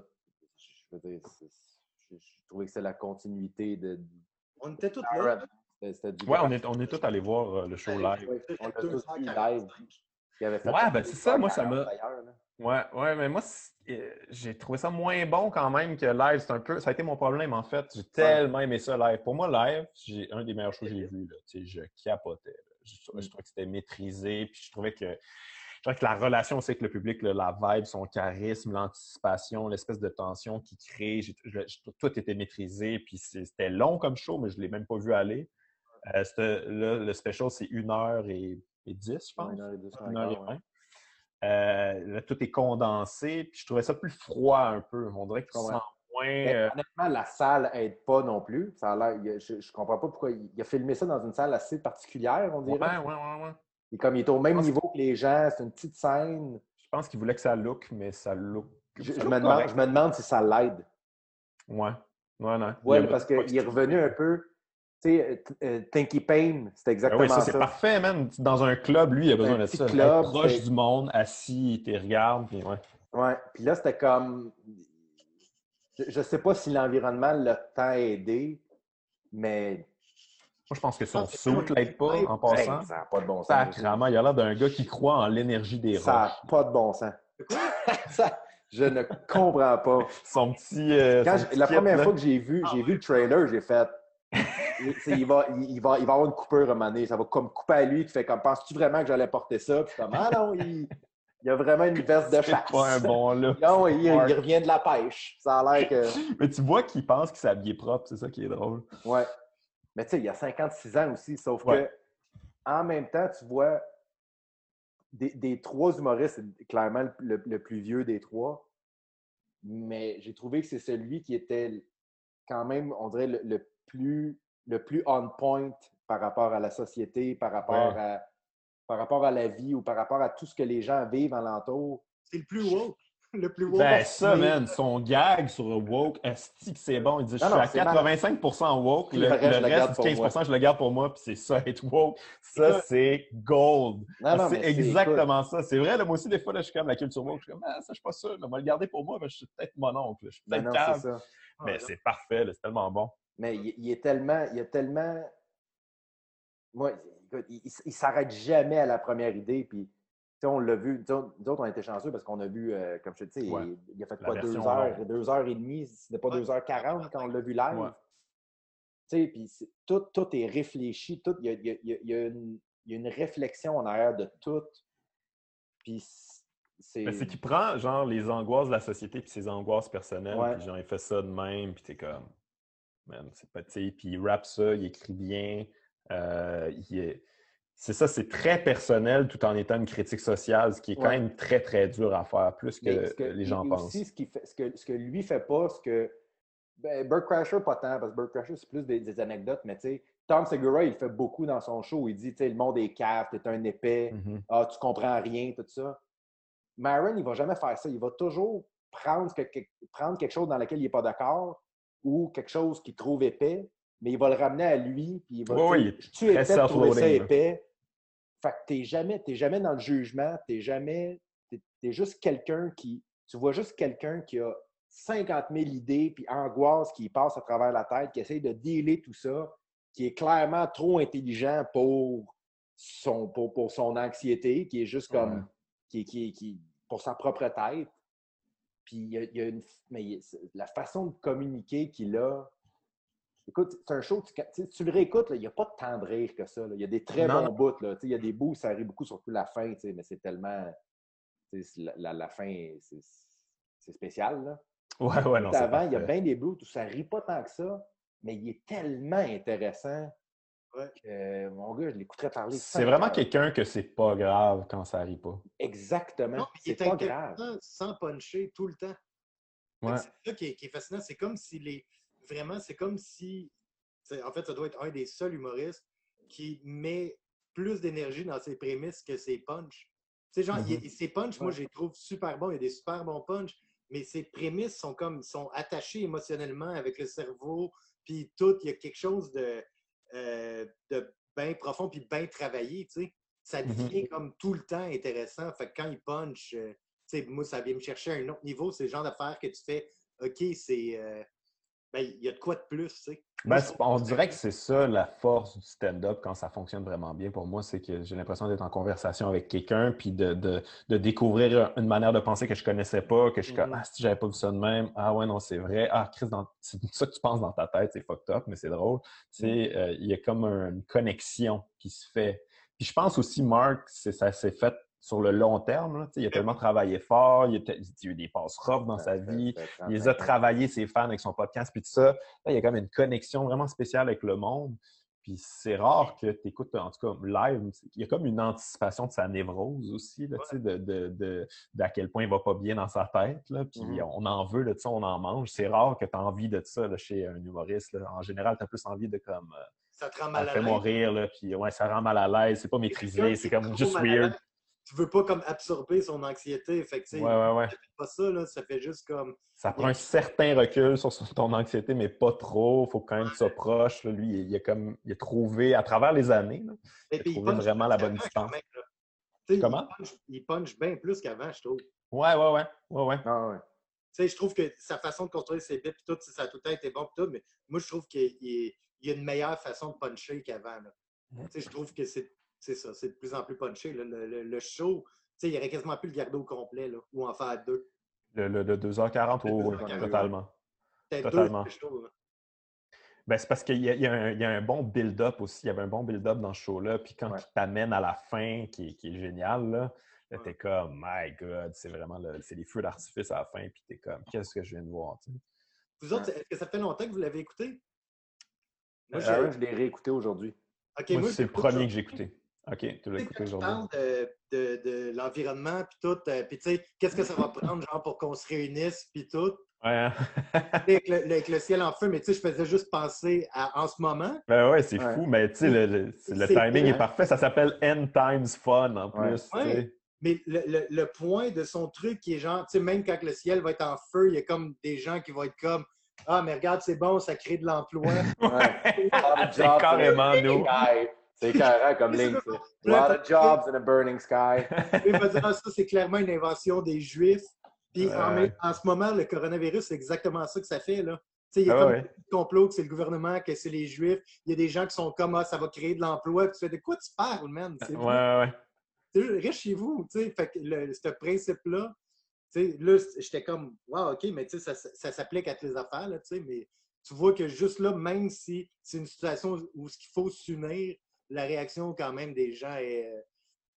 S1: Je veux dire, je, je trouvais que c'est la continuité de.
S4: On était tous là.
S1: Du
S3: Ouais, on est, on est tous allés voir euh, le show live.
S1: Ouais, on l'a tous vu
S4: 245.
S1: live. qui avait fait
S3: Ouais, ben, c'est ça, moi, ça m'a-. Ouais, ouais, mais moi, euh, j'ai trouvé ça moins bon quand même que live. C'est un peu, ça a été mon problème en fait. J'ai tellement aimé ça live. Pour moi, live, j'ai un des meilleurs shows que j'ai vu. Là. Tu sais, je capotais. là. Je, je trouvais que c'était maîtrisé, puis je trouvais que je dirais que la relation aussi avec le public, là, la vibe, son charisme, l'anticipation, l'espèce de tension qu'il crée, je- je- tout était maîtrisé. Puis c'était long comme show, mais je ne l'ai même pas vu aller. Euh, c'était- là, le special, c'est 1h10, je pense.
S1: Une heure et dix,
S3: Une heure et
S1: encore, ouais.
S3: vingt. Euh, là, tout est condensé, puis je trouvais ça plus froid un peu. On dirait que tu
S1: comprends.
S3: sens moins.
S1: Mais
S3: euh,
S1: honnêtement, la salle aide pas non plus. Ça a je, ne comprends pas pourquoi il, a filmé ça dans une salle assez particulière, on
S3: ouais,
S1: dirait.
S3: ouais, ouais, ouais.
S1: Et comme il est au même niveau que les gens, c'est une petite scène.
S3: Je pense qu'il voulait que ça look, mais ça look.
S1: Je,
S3: ça
S1: je
S3: look
S1: me demande,
S3: correct.
S1: je me demande si ça l'aide.
S3: Ouais. Ouais, non.
S1: Ouais, parce qu'il est revenu un peu. Tu sais, euh, euh, Tinky Pain, c'était
S3: Ah
S1: exactement
S3: oui, ça, c'est parfait, man. Dans un club, lui, il a besoin
S1: Un
S3: de ça.
S1: club,
S3: Être proche
S1: c'est-
S3: du monde, assis, il te regarde, puis ouais.
S1: Ouais. Puis là, c'était comme. Je ne sais pas si l'environnement l'a tant aidé, mais.
S3: Moi, je pense que son suit
S4: comme-
S3: l'aide pas, en passant.
S1: Hey, ça n'a pas de bon sens.
S3: Sacrément, il a l'air d'un gars qui croit en l'énergie des
S1: Ça
S3: roches.
S1: n'a pas de bon sens. Ça, je ne comprends pas.
S3: Son petit. euh,
S1: Quand
S3: son
S1: je-
S3: petit
S1: la
S3: kit,
S1: première
S3: là.
S1: fois que j'ai vu, j'ai vu le trailer, j'ai fait. il, tu va, il, va, il va avoir une coupure à un moment donné. Ça va comme couper à lui qui fait comme penses-tu vraiment que j'allais porter ça? Puis comme Ah non, il, il a vraiment une veste de chasse.
S3: pas un bon là.
S1: Non, il, il revient de la pêche. Ça a l'air que.
S3: Mais tu vois qu'il pense qu'il s'est habillé propre, c'est ça qui est drôle.
S1: Ouais. Mais tu sais, il a 56 ans aussi, sauf
S3: Ouais.
S1: que en même temps, tu vois des, des trois humoristes, c'est clairement le, le- le plus vieux des trois. Mais j'ai trouvé que c'est celui qui était quand même, on dirait, le, le plus, le plus on point par rapport à la société, par rapport,
S3: Ouais.
S1: à, par rapport à la vie ou par rapport à tout ce que les gens vivent alentour.
S4: C'est le plus woke. Le plus woke.
S3: Ben, ça,
S1: mais-
S3: man, son gag sur Woke, est-ce que c'est bon? Il dit Je
S1: Non,
S3: suis
S1: non,
S3: à
S1: c'est
S3: 85% woke, le,
S1: Le reste, je
S3: le
S1: le garde
S3: reste,
S1: pour
S3: 15
S1: moi.
S3: je le garde pour moi, puis c'est ça, être woke. Ça, c'est gold. Ah, c'est
S1: mais écoute,
S3: exactement ça. C'est vrai, là, moi aussi, des fois, là, je suis comme la culture woke. Je suis comme, ah, ça, je suis pas sûr. là, On va le garder pour moi, mais je suis peut-être mon oncle. Je suis
S1: ben
S3: peut-être cave.
S1: ça.
S4: Ah,
S3: Mais c'est parfait, c'est tellement bon.
S1: Mais il, il est tellement. Il est tellement. Moi, écoute, il, il- il s'arrête jamais à la première idée. Puis, on l'a vu. Nous autres, on a été chanceux parce qu'on a vu, euh, comme je te dis,
S3: Ouais.
S1: il, il a fait
S3: La
S1: quoi, deux heures,
S3: longue.
S1: deux heures et demie, c'était pas
S4: Ouais.
S1: deux heures quarante quand on l'a vu live.
S3: Ouais.
S1: Tu sais, puis tout, tout est réfléchi. Tout, il, y a, y a- y a- il y a une, il y a une réflexion en arrière de tout. Puis, c'est.
S3: Mais c'est qu'il prend, genre, les angoisses de la société puis ses angoisses personnelles, puis genre, il fait ça de même, puis t'es comme, man, c'est pas, tu sais, puis il rappe ça, il écrit bien, euh, il est... C'est ça, c'est très personnel tout en étant une critique sociale, ce qui est quand
S1: Ouais.
S3: même très, très dur à faire, plus que,
S1: que-
S3: les gens pensent.
S1: Aussi, ce, qui fait, ce, que, ce que lui fait pas, ce que. Ben, Burt Crasher, pas tant, parce que Burt Crasher, c'est plus des, des anecdotes, mais tu sais, Tom Segura, il fait beaucoup dans son show. Il dit, tu sais, le monde est cave, t'es un épais,
S3: Mhm.
S1: ah, tu comprends rien, tout ça. Maron, il va jamais faire ça. Il va toujours prendre, que- que- prendre quelque chose dans lequel il n'est pas d'accord ou quelque chose qu'il trouve épais, mais il va le ramener à lui, puis il va
S3: Oui,
S1: tu
S3: oui,
S1: suis épais trouver ça épais. Fait que t'es jamais, t'es jamais dans le jugement, t'es jamais. T'es, juste quelqu'un qui. Tu vois juste quelqu'un qui a 50 000 idées puis angoisses qui passe à travers la tête, qui essaye de dealer tout ça, qui est clairement trop intelligent pour son, pour, pour son anxiété, qui est juste comme.
S3: Ouais.
S1: Qui, qui, qui, pour sa propre tête. Puis il y a, il y a une. Mais la façon de communiquer qu'il a. Écoute, c'est un show, tu, le réécoutes, il n'y a pas tant de rire que ça. Il y a des très
S3: Non.
S1: bons bouts. Là. Tu sais, Il y a des bouts où ça rit beaucoup, surtout la fin, tu sais, mais c'est tellement. La, la, la fin, c'est spécial. Là.
S3: Ouais, ouais, non,
S1: avant, il y a bien des bouts où ça rit pas tant que ça, mais il est tellement intéressant
S4: Ouais.
S1: que, euh, mon gars, je l'écouterais parler.
S3: C'est vraiment quelqu'un que c'est pas grave quand ça arrive pas.
S1: Exactement.
S4: Non, puis il
S1: C'est
S4: est
S1: pas grave.
S4: intéressant sans puncher tout le temps.
S3: Ouais.
S4: C'est ça qui est, qui est fascinant. C'est comme si les. Vraiment, c'est comme si. En fait, ça doit être un des seuls humoristes qui met plus d'énergie dans ses prémices que ses punchs. Tu sais, genre, il- ses punchs, moi, je les trouve super bons. Il y a des super bons punchs, mais ses prémices sont comme. sont attachées émotionnellement avec le cerveau, puis tout. Il y a quelque chose de, euh, de bien profond, puis bien travaillé, tu sais. Ça
S3: Mhm.
S4: devient comme tout le temps intéressant. Fait que quand il punch, euh, tu sais, moi, ça vient me chercher à un autre niveau. C'est le genre d'affaire que tu fais, OK, c'est. euh, ben, il y a de quoi de plus, tu sais.
S3: Ben, on dirait que c'est ça la force du stand-up quand ça fonctionne vraiment bien pour moi, c'est que j'ai l'impression d'être en conversation avec quelqu'un puis de, de- de découvrir une manière de penser que je connaissais pas, que je suis comme
S1: Mhm.
S3: Ah, si j'avais pas vu ça de même, ah ouais, non, c'est vrai, ah, Chris, dans- c'est ça que tu penses dans ta tête, c'est fucked up, mais c'est drôle. Tu sais, euh, il y a comme un- une connexion qui se fait. Puis je pense aussi, Mark, c'est- ça s'est fait sur le long terme. là. Il a tellement travaillé fort, il a, il a eu des passes rough dans sa vie, il les
S1: 35
S3: a
S1: ans.
S3: travaillés, ses fans, avec son podcast, puis tout ça. Là, il y a comme une connexion vraiment spéciale avec le monde. Puis c'est rare que tu écoutes, en tout cas, live. Il y a comme une anticipation de sa névrose aussi, là, sais, de, de, de- d'à quel point il va pas bien dans sa tête. Là, puis
S1: Mhm.
S3: on en veut, on en mange. C'est rare que tu as envie de ça là, chez un humoriste. là. En général, tu as plus envie de comme. euh,
S4: Ça te rend mal à
S3: Fais-moi
S4: l'aise?
S3: rire, là, puis ouais, ça rend mal à l'aise, c'est pas maîtrisé, c'est comme juste
S4: à
S3: weird.
S4: Tu veux pas comme absorber son anxiété. Fait que,
S3: Ouais, ouais, ouais.
S4: pas ça, là, ça fait juste comme.
S3: Ça prend un certain recul sur ton anxiété, mais pas trop. Faut quand même que tu sois proche. là. Lui, il a comme il a trouvé, à travers les années, là,
S4: Et
S3: Il a
S4: puis,
S3: trouvé
S4: punch
S3: vraiment la bonne distance. Comment?
S4: Il punch, il punch bien plus qu'avant, je trouve.
S3: Ouais, ouais, ouais. ouais, ouais.
S1: Ah ouais.
S4: Tu sais, je trouve que sa façon de construire ses bits, tout, ça a tout le temps été bon, tout, mais moi, je trouve qu'il il- il y a une meilleure façon de puncher qu'avant. là. Tu sais, je trouve que c'est c'est ça, c'est de plus en plus punché. là. Le, le- le show, tu sais, il aurait quasiment pu le garder au complet, là, ou en faire deux.
S3: Le, le- le 2h40,
S4: Le
S3: oui, oui,
S4: 2h40,
S3: totalement. Totalement. Ben, c'est parce qu'il y, y a un- il y a un bon build-up aussi. Il y avait un bon build-up dans ce show-là. Puis quand
S1: Ouais.
S3: il t'amène à la fin, qui, est- qui est génial, là, là,
S4: Ouais.
S3: t'es comme, my God, c'est vraiment le- c'est les feux d'artifice à la fin. Puis t'es comme, qu'est-ce que je viens de voir?
S4: Vous autres, est-ce que ça fait longtemps que vous l'avez écouté? Moi, j'ai-
S1: Aaron, je l'ai réécouté aujourd'hui.
S3: Moi,
S4: moi,
S3: c'est le premier que j'ai écouté. OK, tu l'as écouté aujourd'hui.
S4: parles de, de, de l'environnement, puis tout, euh, puis tu sais, qu'est-ce que ça va prendre, genre, pour qu'on se réunisse, puis tout?
S3: Ouais. hein?
S4: avec le, avec le ciel en feu, mais tu sais, je faisais juste penser à en ce moment.
S3: Ben ouais, c'est
S1: Ouais.
S3: fou, mais tu sais, le, le- timing
S4: vrai.
S3: est parfait. Ça s'appelle End Times Fun en
S1: Ouais.
S3: plus. tu
S4: Ouais.
S3: sais.
S4: Mais le, le- le point de son truc qui est genre, tu sais, même quand le ciel va être en feu, il y a comme des gens qui vont être comme Ah, mais regarde, c'est bon, ça crée de l'emploi.
S1: Ouais.
S3: C'est carrément nous.
S1: C'est carré comme ligne. ça. A lot of jobs in a burning sky.
S4: Ça, c'est clairement une invention des Juifs. Puis en,
S3: Ouais.
S4: même- en ce moment, le coronavirus, c'est exactement ça que ça fait. Là. Il y a
S3: Ah
S4: comme
S3: ouais.
S4: des complots que c'est le gouvernement, que c'est les Juifs. Il y a des gens qui sont comme Ah, ça va créer de l'emploi. Puis tu fais de quoi tu parles, man?
S3: Ouais, ouais, ouais.
S4: reste chez vous, tu sais. Fait que le- ce principe-là, tu sais, là, j'étais comme, wow, OK, mais tu sais, ça, ça s'applique à toutes les affaires, là, tu sais, mais tu vois que juste là, même si c'est une situation où ce qu'il faut s'unir, la réaction quand même des gens est. euh,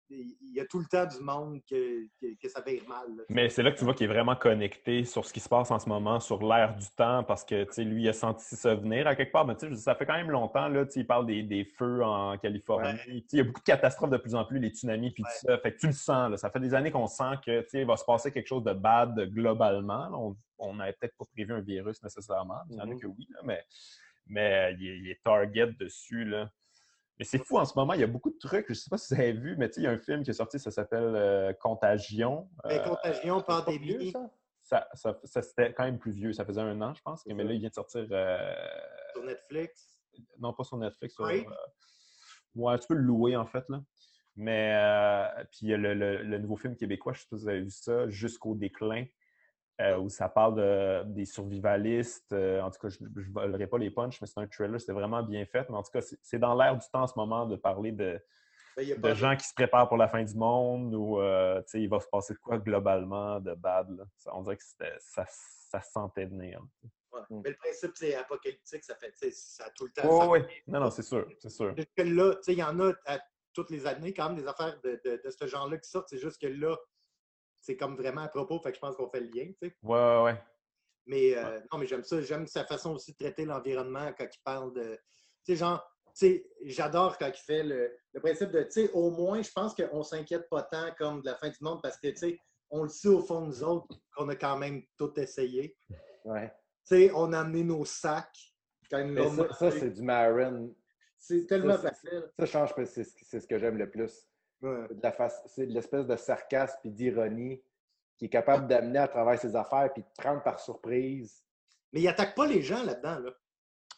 S4: Il y a tout le temps du monde que, que, que ça vire mal. là.
S3: Mais c'est là que tu vois qu'il est vraiment connecté sur ce qui se passe en ce moment, sur l'air du temps, parce que tu sais, lui, il a senti ça venir à quelque part. Mais ça fait quand même longtemps, là, il parle des, des feux en Californie. Il y a beaucoup de catastrophes de plus en plus, les tsunamis, puis
S4: Ouais.
S3: tout ça. Fait que tu le sens, là. Ça fait des années qu'on sent que tu sais, il va se passer quelque chose de bad globalement. Là, On n'avait peut-être pas prévu un virus nécessairement. Il y en a
S1: Mhm.
S3: que oui, là, mais, mais il, est, il est target dessus. Là. Mais c'est fou en ce moment, il y a beaucoup de trucs. Je ne sais pas si vous avez vu, mais tu sais, il y a un film qui est sorti, ça s'appelle euh, Contagion.
S4: Mais
S3: Euh,
S4: contagion,
S1: C'est pas
S4: pandémie.
S1: vieux, ça?
S3: ça, ça- ça, c'était quand même plus vieux. Ça faisait un an, je pense. Mais là, il vient de sortir. euh,
S4: sur Netflix?
S3: non, pas sur Netflix. sur,
S4: Oui.
S3: euh, ouais, tu peux le louer, en fait. Là. Mais euh, puis il y a le, le- le nouveau film québécois, je ne sais pas si vous avez vu ça, Jusqu'au déclin, euh, où ça parle de- des survivalistes. Euh, en tout cas, je ne volerai pas les punchs, mais c'est un trailer, c'est vraiment bien fait. Mais en tout cas, c'est dans l'air du temps en ce moment de parler de,
S4: Ben,
S3: de gens qui se préparent pour la fin du monde ou euh, tu sais, il va se passer de quoi globalement de bad. là. Ça- on dirait que ça, ça se sentait venir.
S4: ouais.
S1: Mm.
S4: Mais le principe, c'est apocalyptique, ça fait, ça a tout le temps.
S3: Oui,
S4: ça-
S3: oui. Non, non, c'est sûr, c'est sûr.
S4: Là, tu sais, il y en a à toutes les années quand même des affaires de, de, de ce genre-là qui sortent. C'est juste que là, c'est comme vraiment à propos, fait que je pense qu'on fait le lien, tu sais.
S3: Ouais, ouais, ouais.
S4: Mais euh, non, mais j'aime ça. J'aime sa façon aussi de traiter l'environnement quand il parle de. Tu sais, genre, tu sais, j'adore quand il fait le, le principe de, tu sais, au moins, je pense qu'on s'inquiète pas tant comme de la fin du monde parce que, tu sais, on le sait au fond de nous autres qu'on a quand même tout essayé.
S1: Ouais.
S4: Tu sais, on a amené nos sacs quand
S1: Mais ça, ça, c'est du Marin.
S4: C'est tellement
S1: ça,
S4: facile.
S1: Ça change, parce que c'est c'est ce que j'aime le plus.
S4: Ouais.
S1: c'est de l'espèce de sarcasme et d'ironie qui est capable d'amener à travers ses affaires puis de prendre par surprise.
S4: Mais il attaque pas les gens là-dedans, là.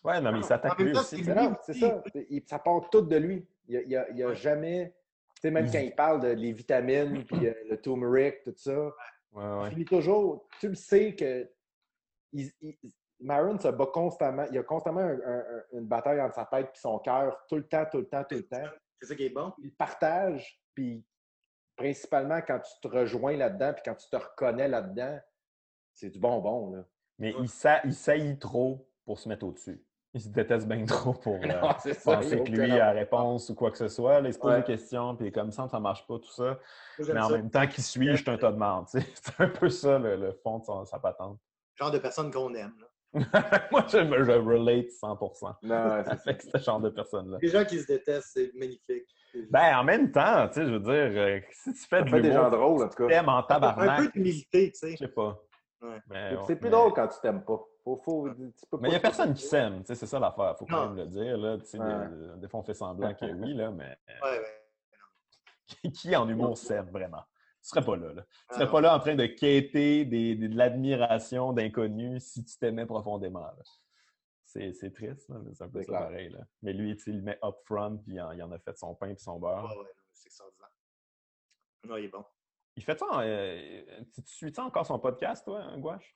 S3: Ouais, non, mais il s'attaque lui aussi.
S4: c'est
S1: ça. Il- ça part tout de lui. Il n'y a, il jamais. Tu sais, même quand il parle de les vitamines puis euh, le turmeric, tout ça,
S3: Ouais, ouais.
S1: il finit toujours. Tu le sais que. Il, il- Maron se bat constamment. Il y a constamment un- un- un- une bataille entre sa tête et son cœur, tout le temps, tout le temps, tout le temps.
S4: C'est ça qui est bon?
S1: il partage, puis principalement quand tu te rejoins là-dedans, puis quand tu te reconnais là-dedans, c'est du bonbon, là.
S3: Mais
S4: Ouais.
S3: il, sa- il saillit trop pour se mettre au-dessus. Il se déteste bien trop pour euh,
S1: Non, ça,
S3: penser que lui a réponse ou quoi que ce soit. Là, il se pose
S1: Ouais.
S3: des questions, puis comme ça, ça marche pas, tout ça. Mais en
S4: ça.
S3: même temps qu'il suit, je suis un tas de merde. tu sais. C'est un peu ça le, le fond de son- sa patente.
S4: Genre de personne qu'on aime. là.
S3: Moi, je, relate 100%
S1: Non, ouais, c'est ça.
S3: avec ce genre de personnes-là.
S4: Les gens qui se détestent, c'est magnifique.
S3: Ben, en même temps, tu sais, je veux dire, euh, si tu fais
S1: Ça
S3: de
S1: fait des gens drôles, en tout
S3: tu
S1: cas.
S3: t'aimes en
S4: un
S3: tabarnak,
S4: peu d'humilité, tu sais.
S3: je sais pas.
S4: Ouais.
S3: Mais,
S1: C'est plus
S3: mais-
S1: drôle quand tu t'aimes pas. Faut, faut, tu peux
S3: Mais il n'y a personne qui s'aime, tu sais, c'est ça l'affaire. Faut quand même le dire. Là, tu sais,
S1: Ouais.
S3: des, des fois, on fait semblant que oui, là, mais
S4: Ouais, ouais.
S3: qui en humour s'aime vraiment? Tu serais pas là. là. Tu
S4: Ah,
S3: serais
S4: non.
S3: pas là en train de quêter des, des- de l'admiration d'inconnus si tu t'aimais profondément. C'est c'est triste, là, mais c'est un peu ça
S1: clair.
S3: pareil. Là. Mais lui, il le met up front, puis il en, il en a fait son pain puis son beurre.
S4: Ouais, ouais, c'est extraordinaire. Non, il est bon.
S3: Il fait ça, en- euh, tu, tu suis-tu encore son podcast, toi, hein, Gouache?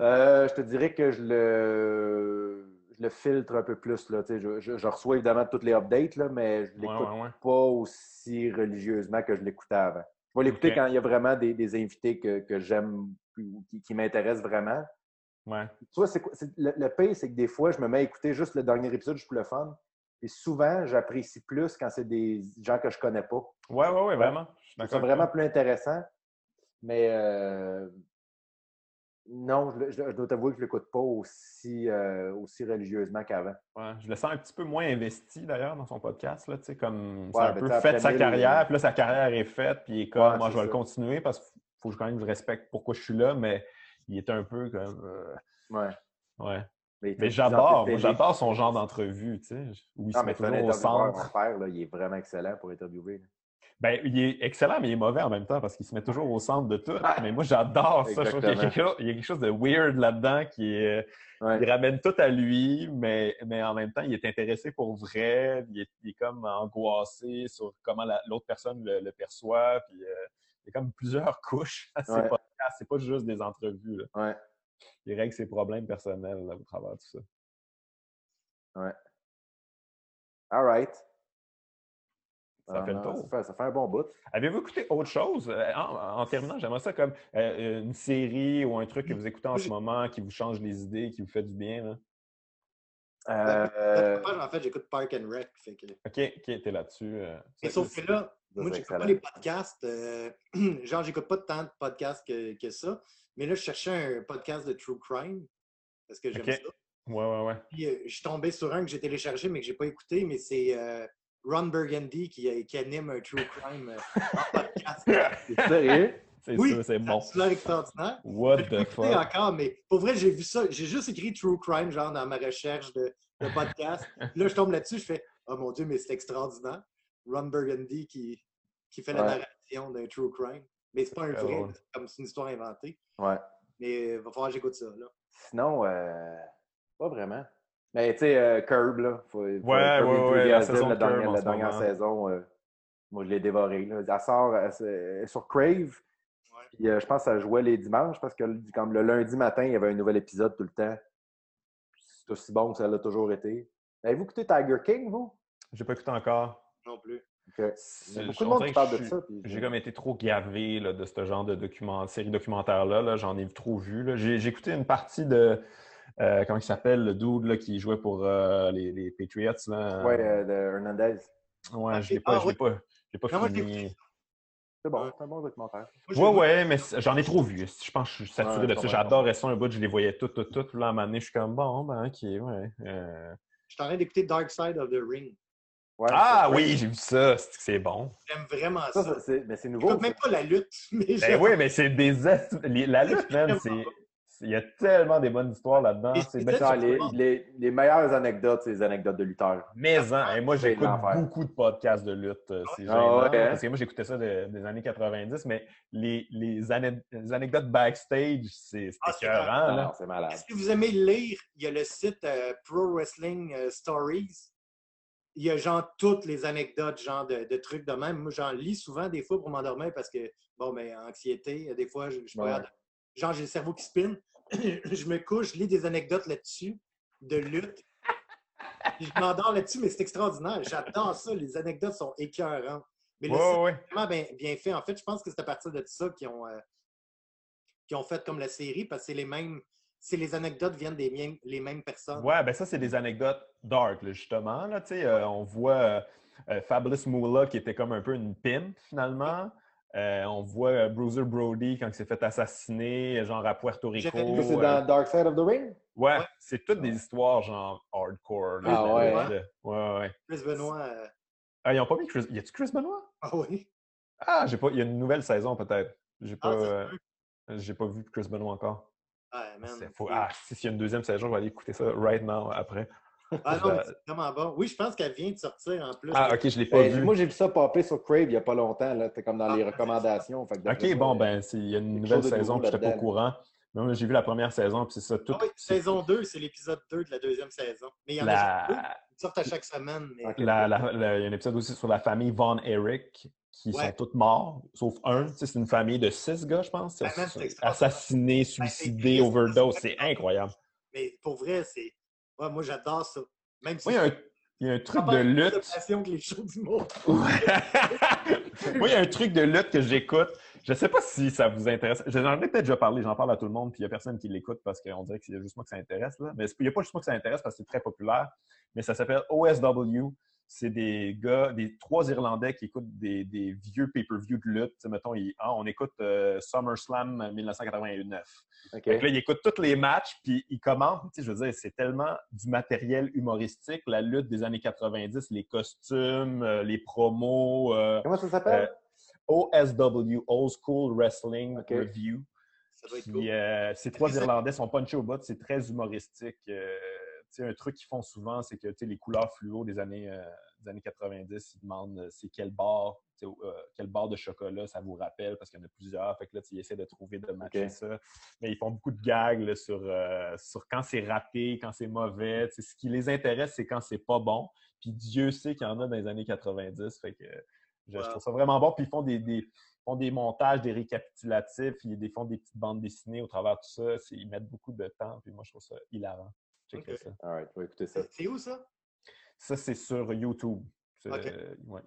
S1: Euh, je te dirais que je le, je le filtre un peu plus. Là, je, je- je reçois évidemment toutes les updates, là, mais je ne
S3: Ouais,
S1: l'écoute
S3: ouais, ouais.
S1: pas aussi religieusement que je l'écoutais avant. Je vais l'écouter quand il y a vraiment des, des invités que, que j'aime ou qui, qui m'intéressent vraiment.
S3: Ouais.
S1: Tu vois, c'est quoi- c'est- le, le pire, c'est que des fois, je me mets à écouter juste le dernier épisode juste pour le fun. Et souvent, j'apprécie plus quand c'est des gens que je connais pas.
S3: Ouais, ouais, ouais, vraiment.
S1: C'est vraiment plus intéressant. Mais euh, non, je, le- je- je dois t'avouer que je ne l'écoute pas aussi, euh, aussi religieusement qu'avant.
S3: Ouais, je le sens un petit peu moins investi d'ailleurs dans son podcast. Là, comme
S1: Ouais,
S3: un
S1: ben,
S3: peu fait sa carrière, puis là, sa carrière est faite, puis il est comme
S1: Ouais,
S3: moi, je vais le continuer parce qu'il faut que quand même que je respecte pourquoi je suis là, mais il est un peu comme. euh,
S1: Ouais.
S3: ouais.
S1: Mais,
S3: j'adore, j'adore son genre d'entrevue, tu sais, où il se met toujours au
S1: mon
S3: centre.
S1: père, là, il est vraiment excellent pour interviewer. là.
S3: Ben, il est excellent, mais il est mauvais en même temps parce qu'il se met toujours au centre de tout. Mais moi, j'adore ça. Je trouve qu'il y y a quelque chose de weird là-dedans qui est.
S1: Ouais.
S3: Il ramène tout à lui, mais, mais en même temps, il est intéressé pour vrai. Il est, il est comme angoissé sur comment la- l'autre personne le, le perçoit. Puis, euh, il y a comme plusieurs couches à ses
S1: Ouais.
S3: podcasts. C'est pas juste des entrevues. là.
S1: Ouais.
S3: Il règle ses problèmes personnels là, au travers de tout ça.
S1: All right.
S3: Ça
S1: Ah,
S3: fait le
S1: non,
S3: tour.
S1: Ça fait, ça fait un bon bout.
S3: Avez-vous écouté autre chose? Euh, En, en terminant, j'aimerais ça comme euh, une série ou un truc que vous écoutez en ce moment qui vous change les idées, qui vous fait du bien. Là?
S1: Euh,
S4: En fait, j'écoute Park and Rec. Fait que...
S3: OK, OK, t'es là-dessus. euh.
S4: Mais sauf que là, moi, j'écoute pas les podcasts. euh, genre, j'écoute pas tant de podcasts que, que ça. Mais là, je cherchais un podcast de True Crime. Parce que j'aime ça.
S3: Ouais, ouais, ouais.
S4: Puis, euh, je suis tombé sur un que j'ai téléchargé, mais que j'ai pas écouté. Mais c'est euh, Ron Burgundy qui, qui anime un True Crime euh, en podcast.
S1: C'est sérieux?
S3: C'est
S4: Oui,
S3: sûr, c'est bon.
S4: C'est extraordinaire.
S3: What the fuck?
S4: encore, mais pour vrai, j'ai vu ça. J'ai juste écrit True Crime, genre dans ma recherche de, de podcast. Là, je tombe là-dessus, je fais Oh mon Dieu, mais c'est extraordinaire. Ron Burgundy qui, qui fait la narration d'un True Crime. Mais c'est pas un vrai, c'est comme c'est une histoire inventée.
S1: Ouais.
S4: Mais il va falloir que j'écoute ça. Là.
S1: Sinon, euh, pas vraiment. Mais tu sais, euh, Curb, là. Faut, faut-
S3: Ouais, ouais, ouais, la saison
S1: la
S3: de Curb
S1: dernière, la saison, euh, moi, je l'ai dévoré. Là. Elle sort elle, sur Crave.
S4: Ouais.
S1: Puis, euh, je pense que ça jouait les dimanches parce que comme le lundi matin, il y avait un nouvel épisode tout le temps. C'est aussi bon que ça l'a toujours été. Avez-vous écouté Tiger King, vous?
S3: J'ai pas écouté encore.
S4: Non plus.
S1: Il y a beaucoup de
S3: on
S1: monde qui parle de ça. puis-
S3: J'ai comme été trop gavé là, de ce genre de document, série documentaire-là. Là. J'en ai trop vu. j'ai écouté une partie de. Euh, comment il s'appelle, le dude là, qui jouait pour euh, les, les Patriots. Là?
S1: Ouais, euh, de Hernandez.
S3: Ouais, je l'ai pas,
S4: Ah,
S3: je l'ai pas, je l'ai pas
S4: Non, je l'ai
S3: fini.
S1: C'est bon, c'est un bon documentaire.
S4: Je
S3: Ouais, mais j'en ai trop vu. Je pense que je suis saturé
S1: Ouais,
S3: de
S1: je
S3: ça. J'adorais ça un bout, je les voyais toutes, toutes, toutes. Là, à un moment donné, je suis comme, bon, ben, ok, ouais. euh.
S4: Je suis en train d'écouter Dark Side of the Ring.
S1: Ouais,
S3: Ah oui, j'ai vu ça. C'est c'est bon.
S4: J'aime vraiment
S1: Ça, mais c'est
S4: Je
S1: nouveau.
S4: écoute même pas la lutte. Mais
S3: Ben oui, mais c'est des. La lutte, man, c'est. Il y a tellement des bonnes histoires là-dedans. C'est
S4: c'est
S3: ben-
S1: les, les, les meilleures anecdotes, c'est les anecdotes de lutteurs.
S3: Mais hein, et moi j'écoute beaucoup de podcasts de lutte. euh, C'est
S1: Ah hein?
S3: parce que moi j'écoutais ça de- des années 90, mais les, les, ane- les anecdotes backstage, c'est c'est
S4: Ah, c'est
S3: écœurant.
S1: Ah, c'est malade.
S4: Est-ce que vous aimez lire? Il y a le site euh, Pro Wrestling euh, Stories. Il y a genre toutes les anecdotes, genre de, de trucs de même. Moi, j'en lis souvent des fois pour m'endormir parce que, bon, ben, anxiété, des fois, je, je suis pas
S1: Ouais.
S4: capable de- Genre, j'ai le cerveau qui spinne. je me couche, je lis des anecdotes là-dessus, de lutte. Je m'endors là-dessus, mais c'est extraordinaire. J'adore ça. Les anecdotes sont écœurantes. Mais le site
S3: ouais.
S4: vraiment bien, bien fait. En fait, je pense que c'est à partir de ça qu'ils ont, euh, qu'ils ont fait comme la série, parce que c'est les mêmes, si les anecdotes viennent des mêmes, les mêmes personnes.
S3: Ouais, ben ça, c'est des anecdotes dark, là, justement. Là, euh, on voit euh, euh, Fabulous Moolah qui était comme un peu une pimp, finalement. Euh, on voit euh, Bruiser Brody quand il s'est fait assassiner, genre à Puerto Rico.
S1: c'est
S3: euh,
S1: dans Dark Side of the Ring?
S3: Ouais,
S4: Ouais.
S3: c'est toutes des histoires genre hardcore. là,
S1: Ah
S3: de-
S1: ouais,
S3: de- Ouais, ouais, ouais.
S4: Chris Benoit. euh,
S3: Ah, ils ont pas mis Chris. Y a-tu Chris Benoit?
S4: Ah oui.
S3: Ah, j'ai pas. Il y a une nouvelle saison peut-être. J'ai pas.
S4: Ah,
S3: euh,
S4: peut.
S3: j'ai pas vu Chris Benoit encore.
S4: Ouais, man.
S3: C'est fou. Ah, si s'il y a une deuxième saison, je vais aller écouter ça right now après.
S4: Ah non, mais c'est vraiment bon. Oui, je pense qu'elle vient de sortir en plus.
S3: Ah, ok, je l'ai pas
S1: Ben,
S3: vu.
S1: moi, j'ai vu ça popper sur Crave il n'y a pas longtemps. là. C'était comme dans
S4: Ah,
S1: les recommandations. Fait
S3: Ok,
S1: moi,
S3: bon, ben, c'est- il y a une nouvelle saison, puis j'étais pas au courant. Mais moi, j'ai vu la première saison, puis c'est ça. Tout,
S4: Ah oui, saison 2, c'est l'épisode 2 de la deuxième saison. Mais il y en a deux. Ils sortent à chaque semaine. Mais...
S3: La- la- la- il y a un épisode aussi sur la famille Von Erich, qui
S4: Ouais.
S3: sont tous morts, sauf un. Tu sais, c'est une famille de six gars, je pense.
S4: Ben.
S3: Assassinés, suicidés,
S4: triste,
S3: overdose.
S4: C'est
S3: incroyable.
S4: mais pour vrai, c'est. Ouais, moi, j'adore ça. Même si
S3: Moi, il y a un, il y a un truc de lutte.
S4: passion que les shows.
S3: Moi, il y a un truc de lutte que j'écoute. Je sais pas si ça vous intéresse. J'en ai peut-être déjà parlé, j'en parle à tout le monde, puis il n'y a personne qui l'écoute parce qu'on dirait que c'est juste moi que ça intéresse. Là. Mais il n'y a pas juste moi que ça intéresse parce que c'est très populaire. Mais ça s'appelle OSW. C'est des gars, des trois Irlandais qui écoutent des, des vieux pay-per-view de lutte. Mettons, ils- ah, on écoute euh, SummerSlam 1989.
S1: OK.
S3: Fait que là, ils écoutent tous les matchs, puis ils commentent. Je veux dire, c'est tellement du matériel humoristique, la lutte des années 90, les costumes, euh, les promos. euh,
S1: Comment ça s'appelle?
S3: OSW, Old School Wrestling
S1: Ok.
S3: Review.
S4: Ça doit être
S3: Puis,
S4: cool.
S3: euh, ces trois Irlandais sont punchés au bout, c'est très humoristique. Un truc qu'ils font souvent, c'est que les couleurs fluo des années, euh, des années 90, ils demandent euh, c'est quel bar, tu sais, euh, de chocolat ça vous rappelle, parce qu'il y en a plusieurs. Fait que là, tu essaies de trouver, de matcher ça. Mais ils font beaucoup de gags là, sur, euh, sur quand c'est raté, quand c'est mauvais. Ce qui les intéresse, c'est quand c'est pas bon. Puis Dieu sait qu'il y en a dans les années 90. Fait que je, trouve ça vraiment bon. Puis ils font des, des- font des montages, des récapitulatifs, ils font des petites bandes dessinées au travers de tout ça. Ils mettent beaucoup de temps, puis moi, je trouve ça hilarant. Checkez
S4: Ok.
S3: ça.
S1: All right, je vais écouter ça.
S4: C'est où ça?
S3: Ça, c'est sur YouTube. C'est euh, ouais.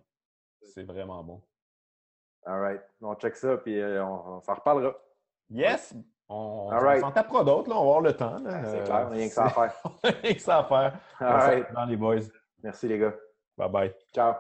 S3: C'est vraiment bon.
S1: All right. On check ça, puis euh, on, on s'en reparlera.
S3: Yes! On, on
S1: right.
S3: s'en tapera d'autres, là. On va avoir le temps. là.
S1: Ah, c'est
S3: Euh,
S1: clair, on a rien que ça à faire.
S3: c'est- rien que ça à faire.
S1: All right.
S3: Dans les boys.
S1: Merci, les gars.
S3: Bye bye.
S1: Ciao.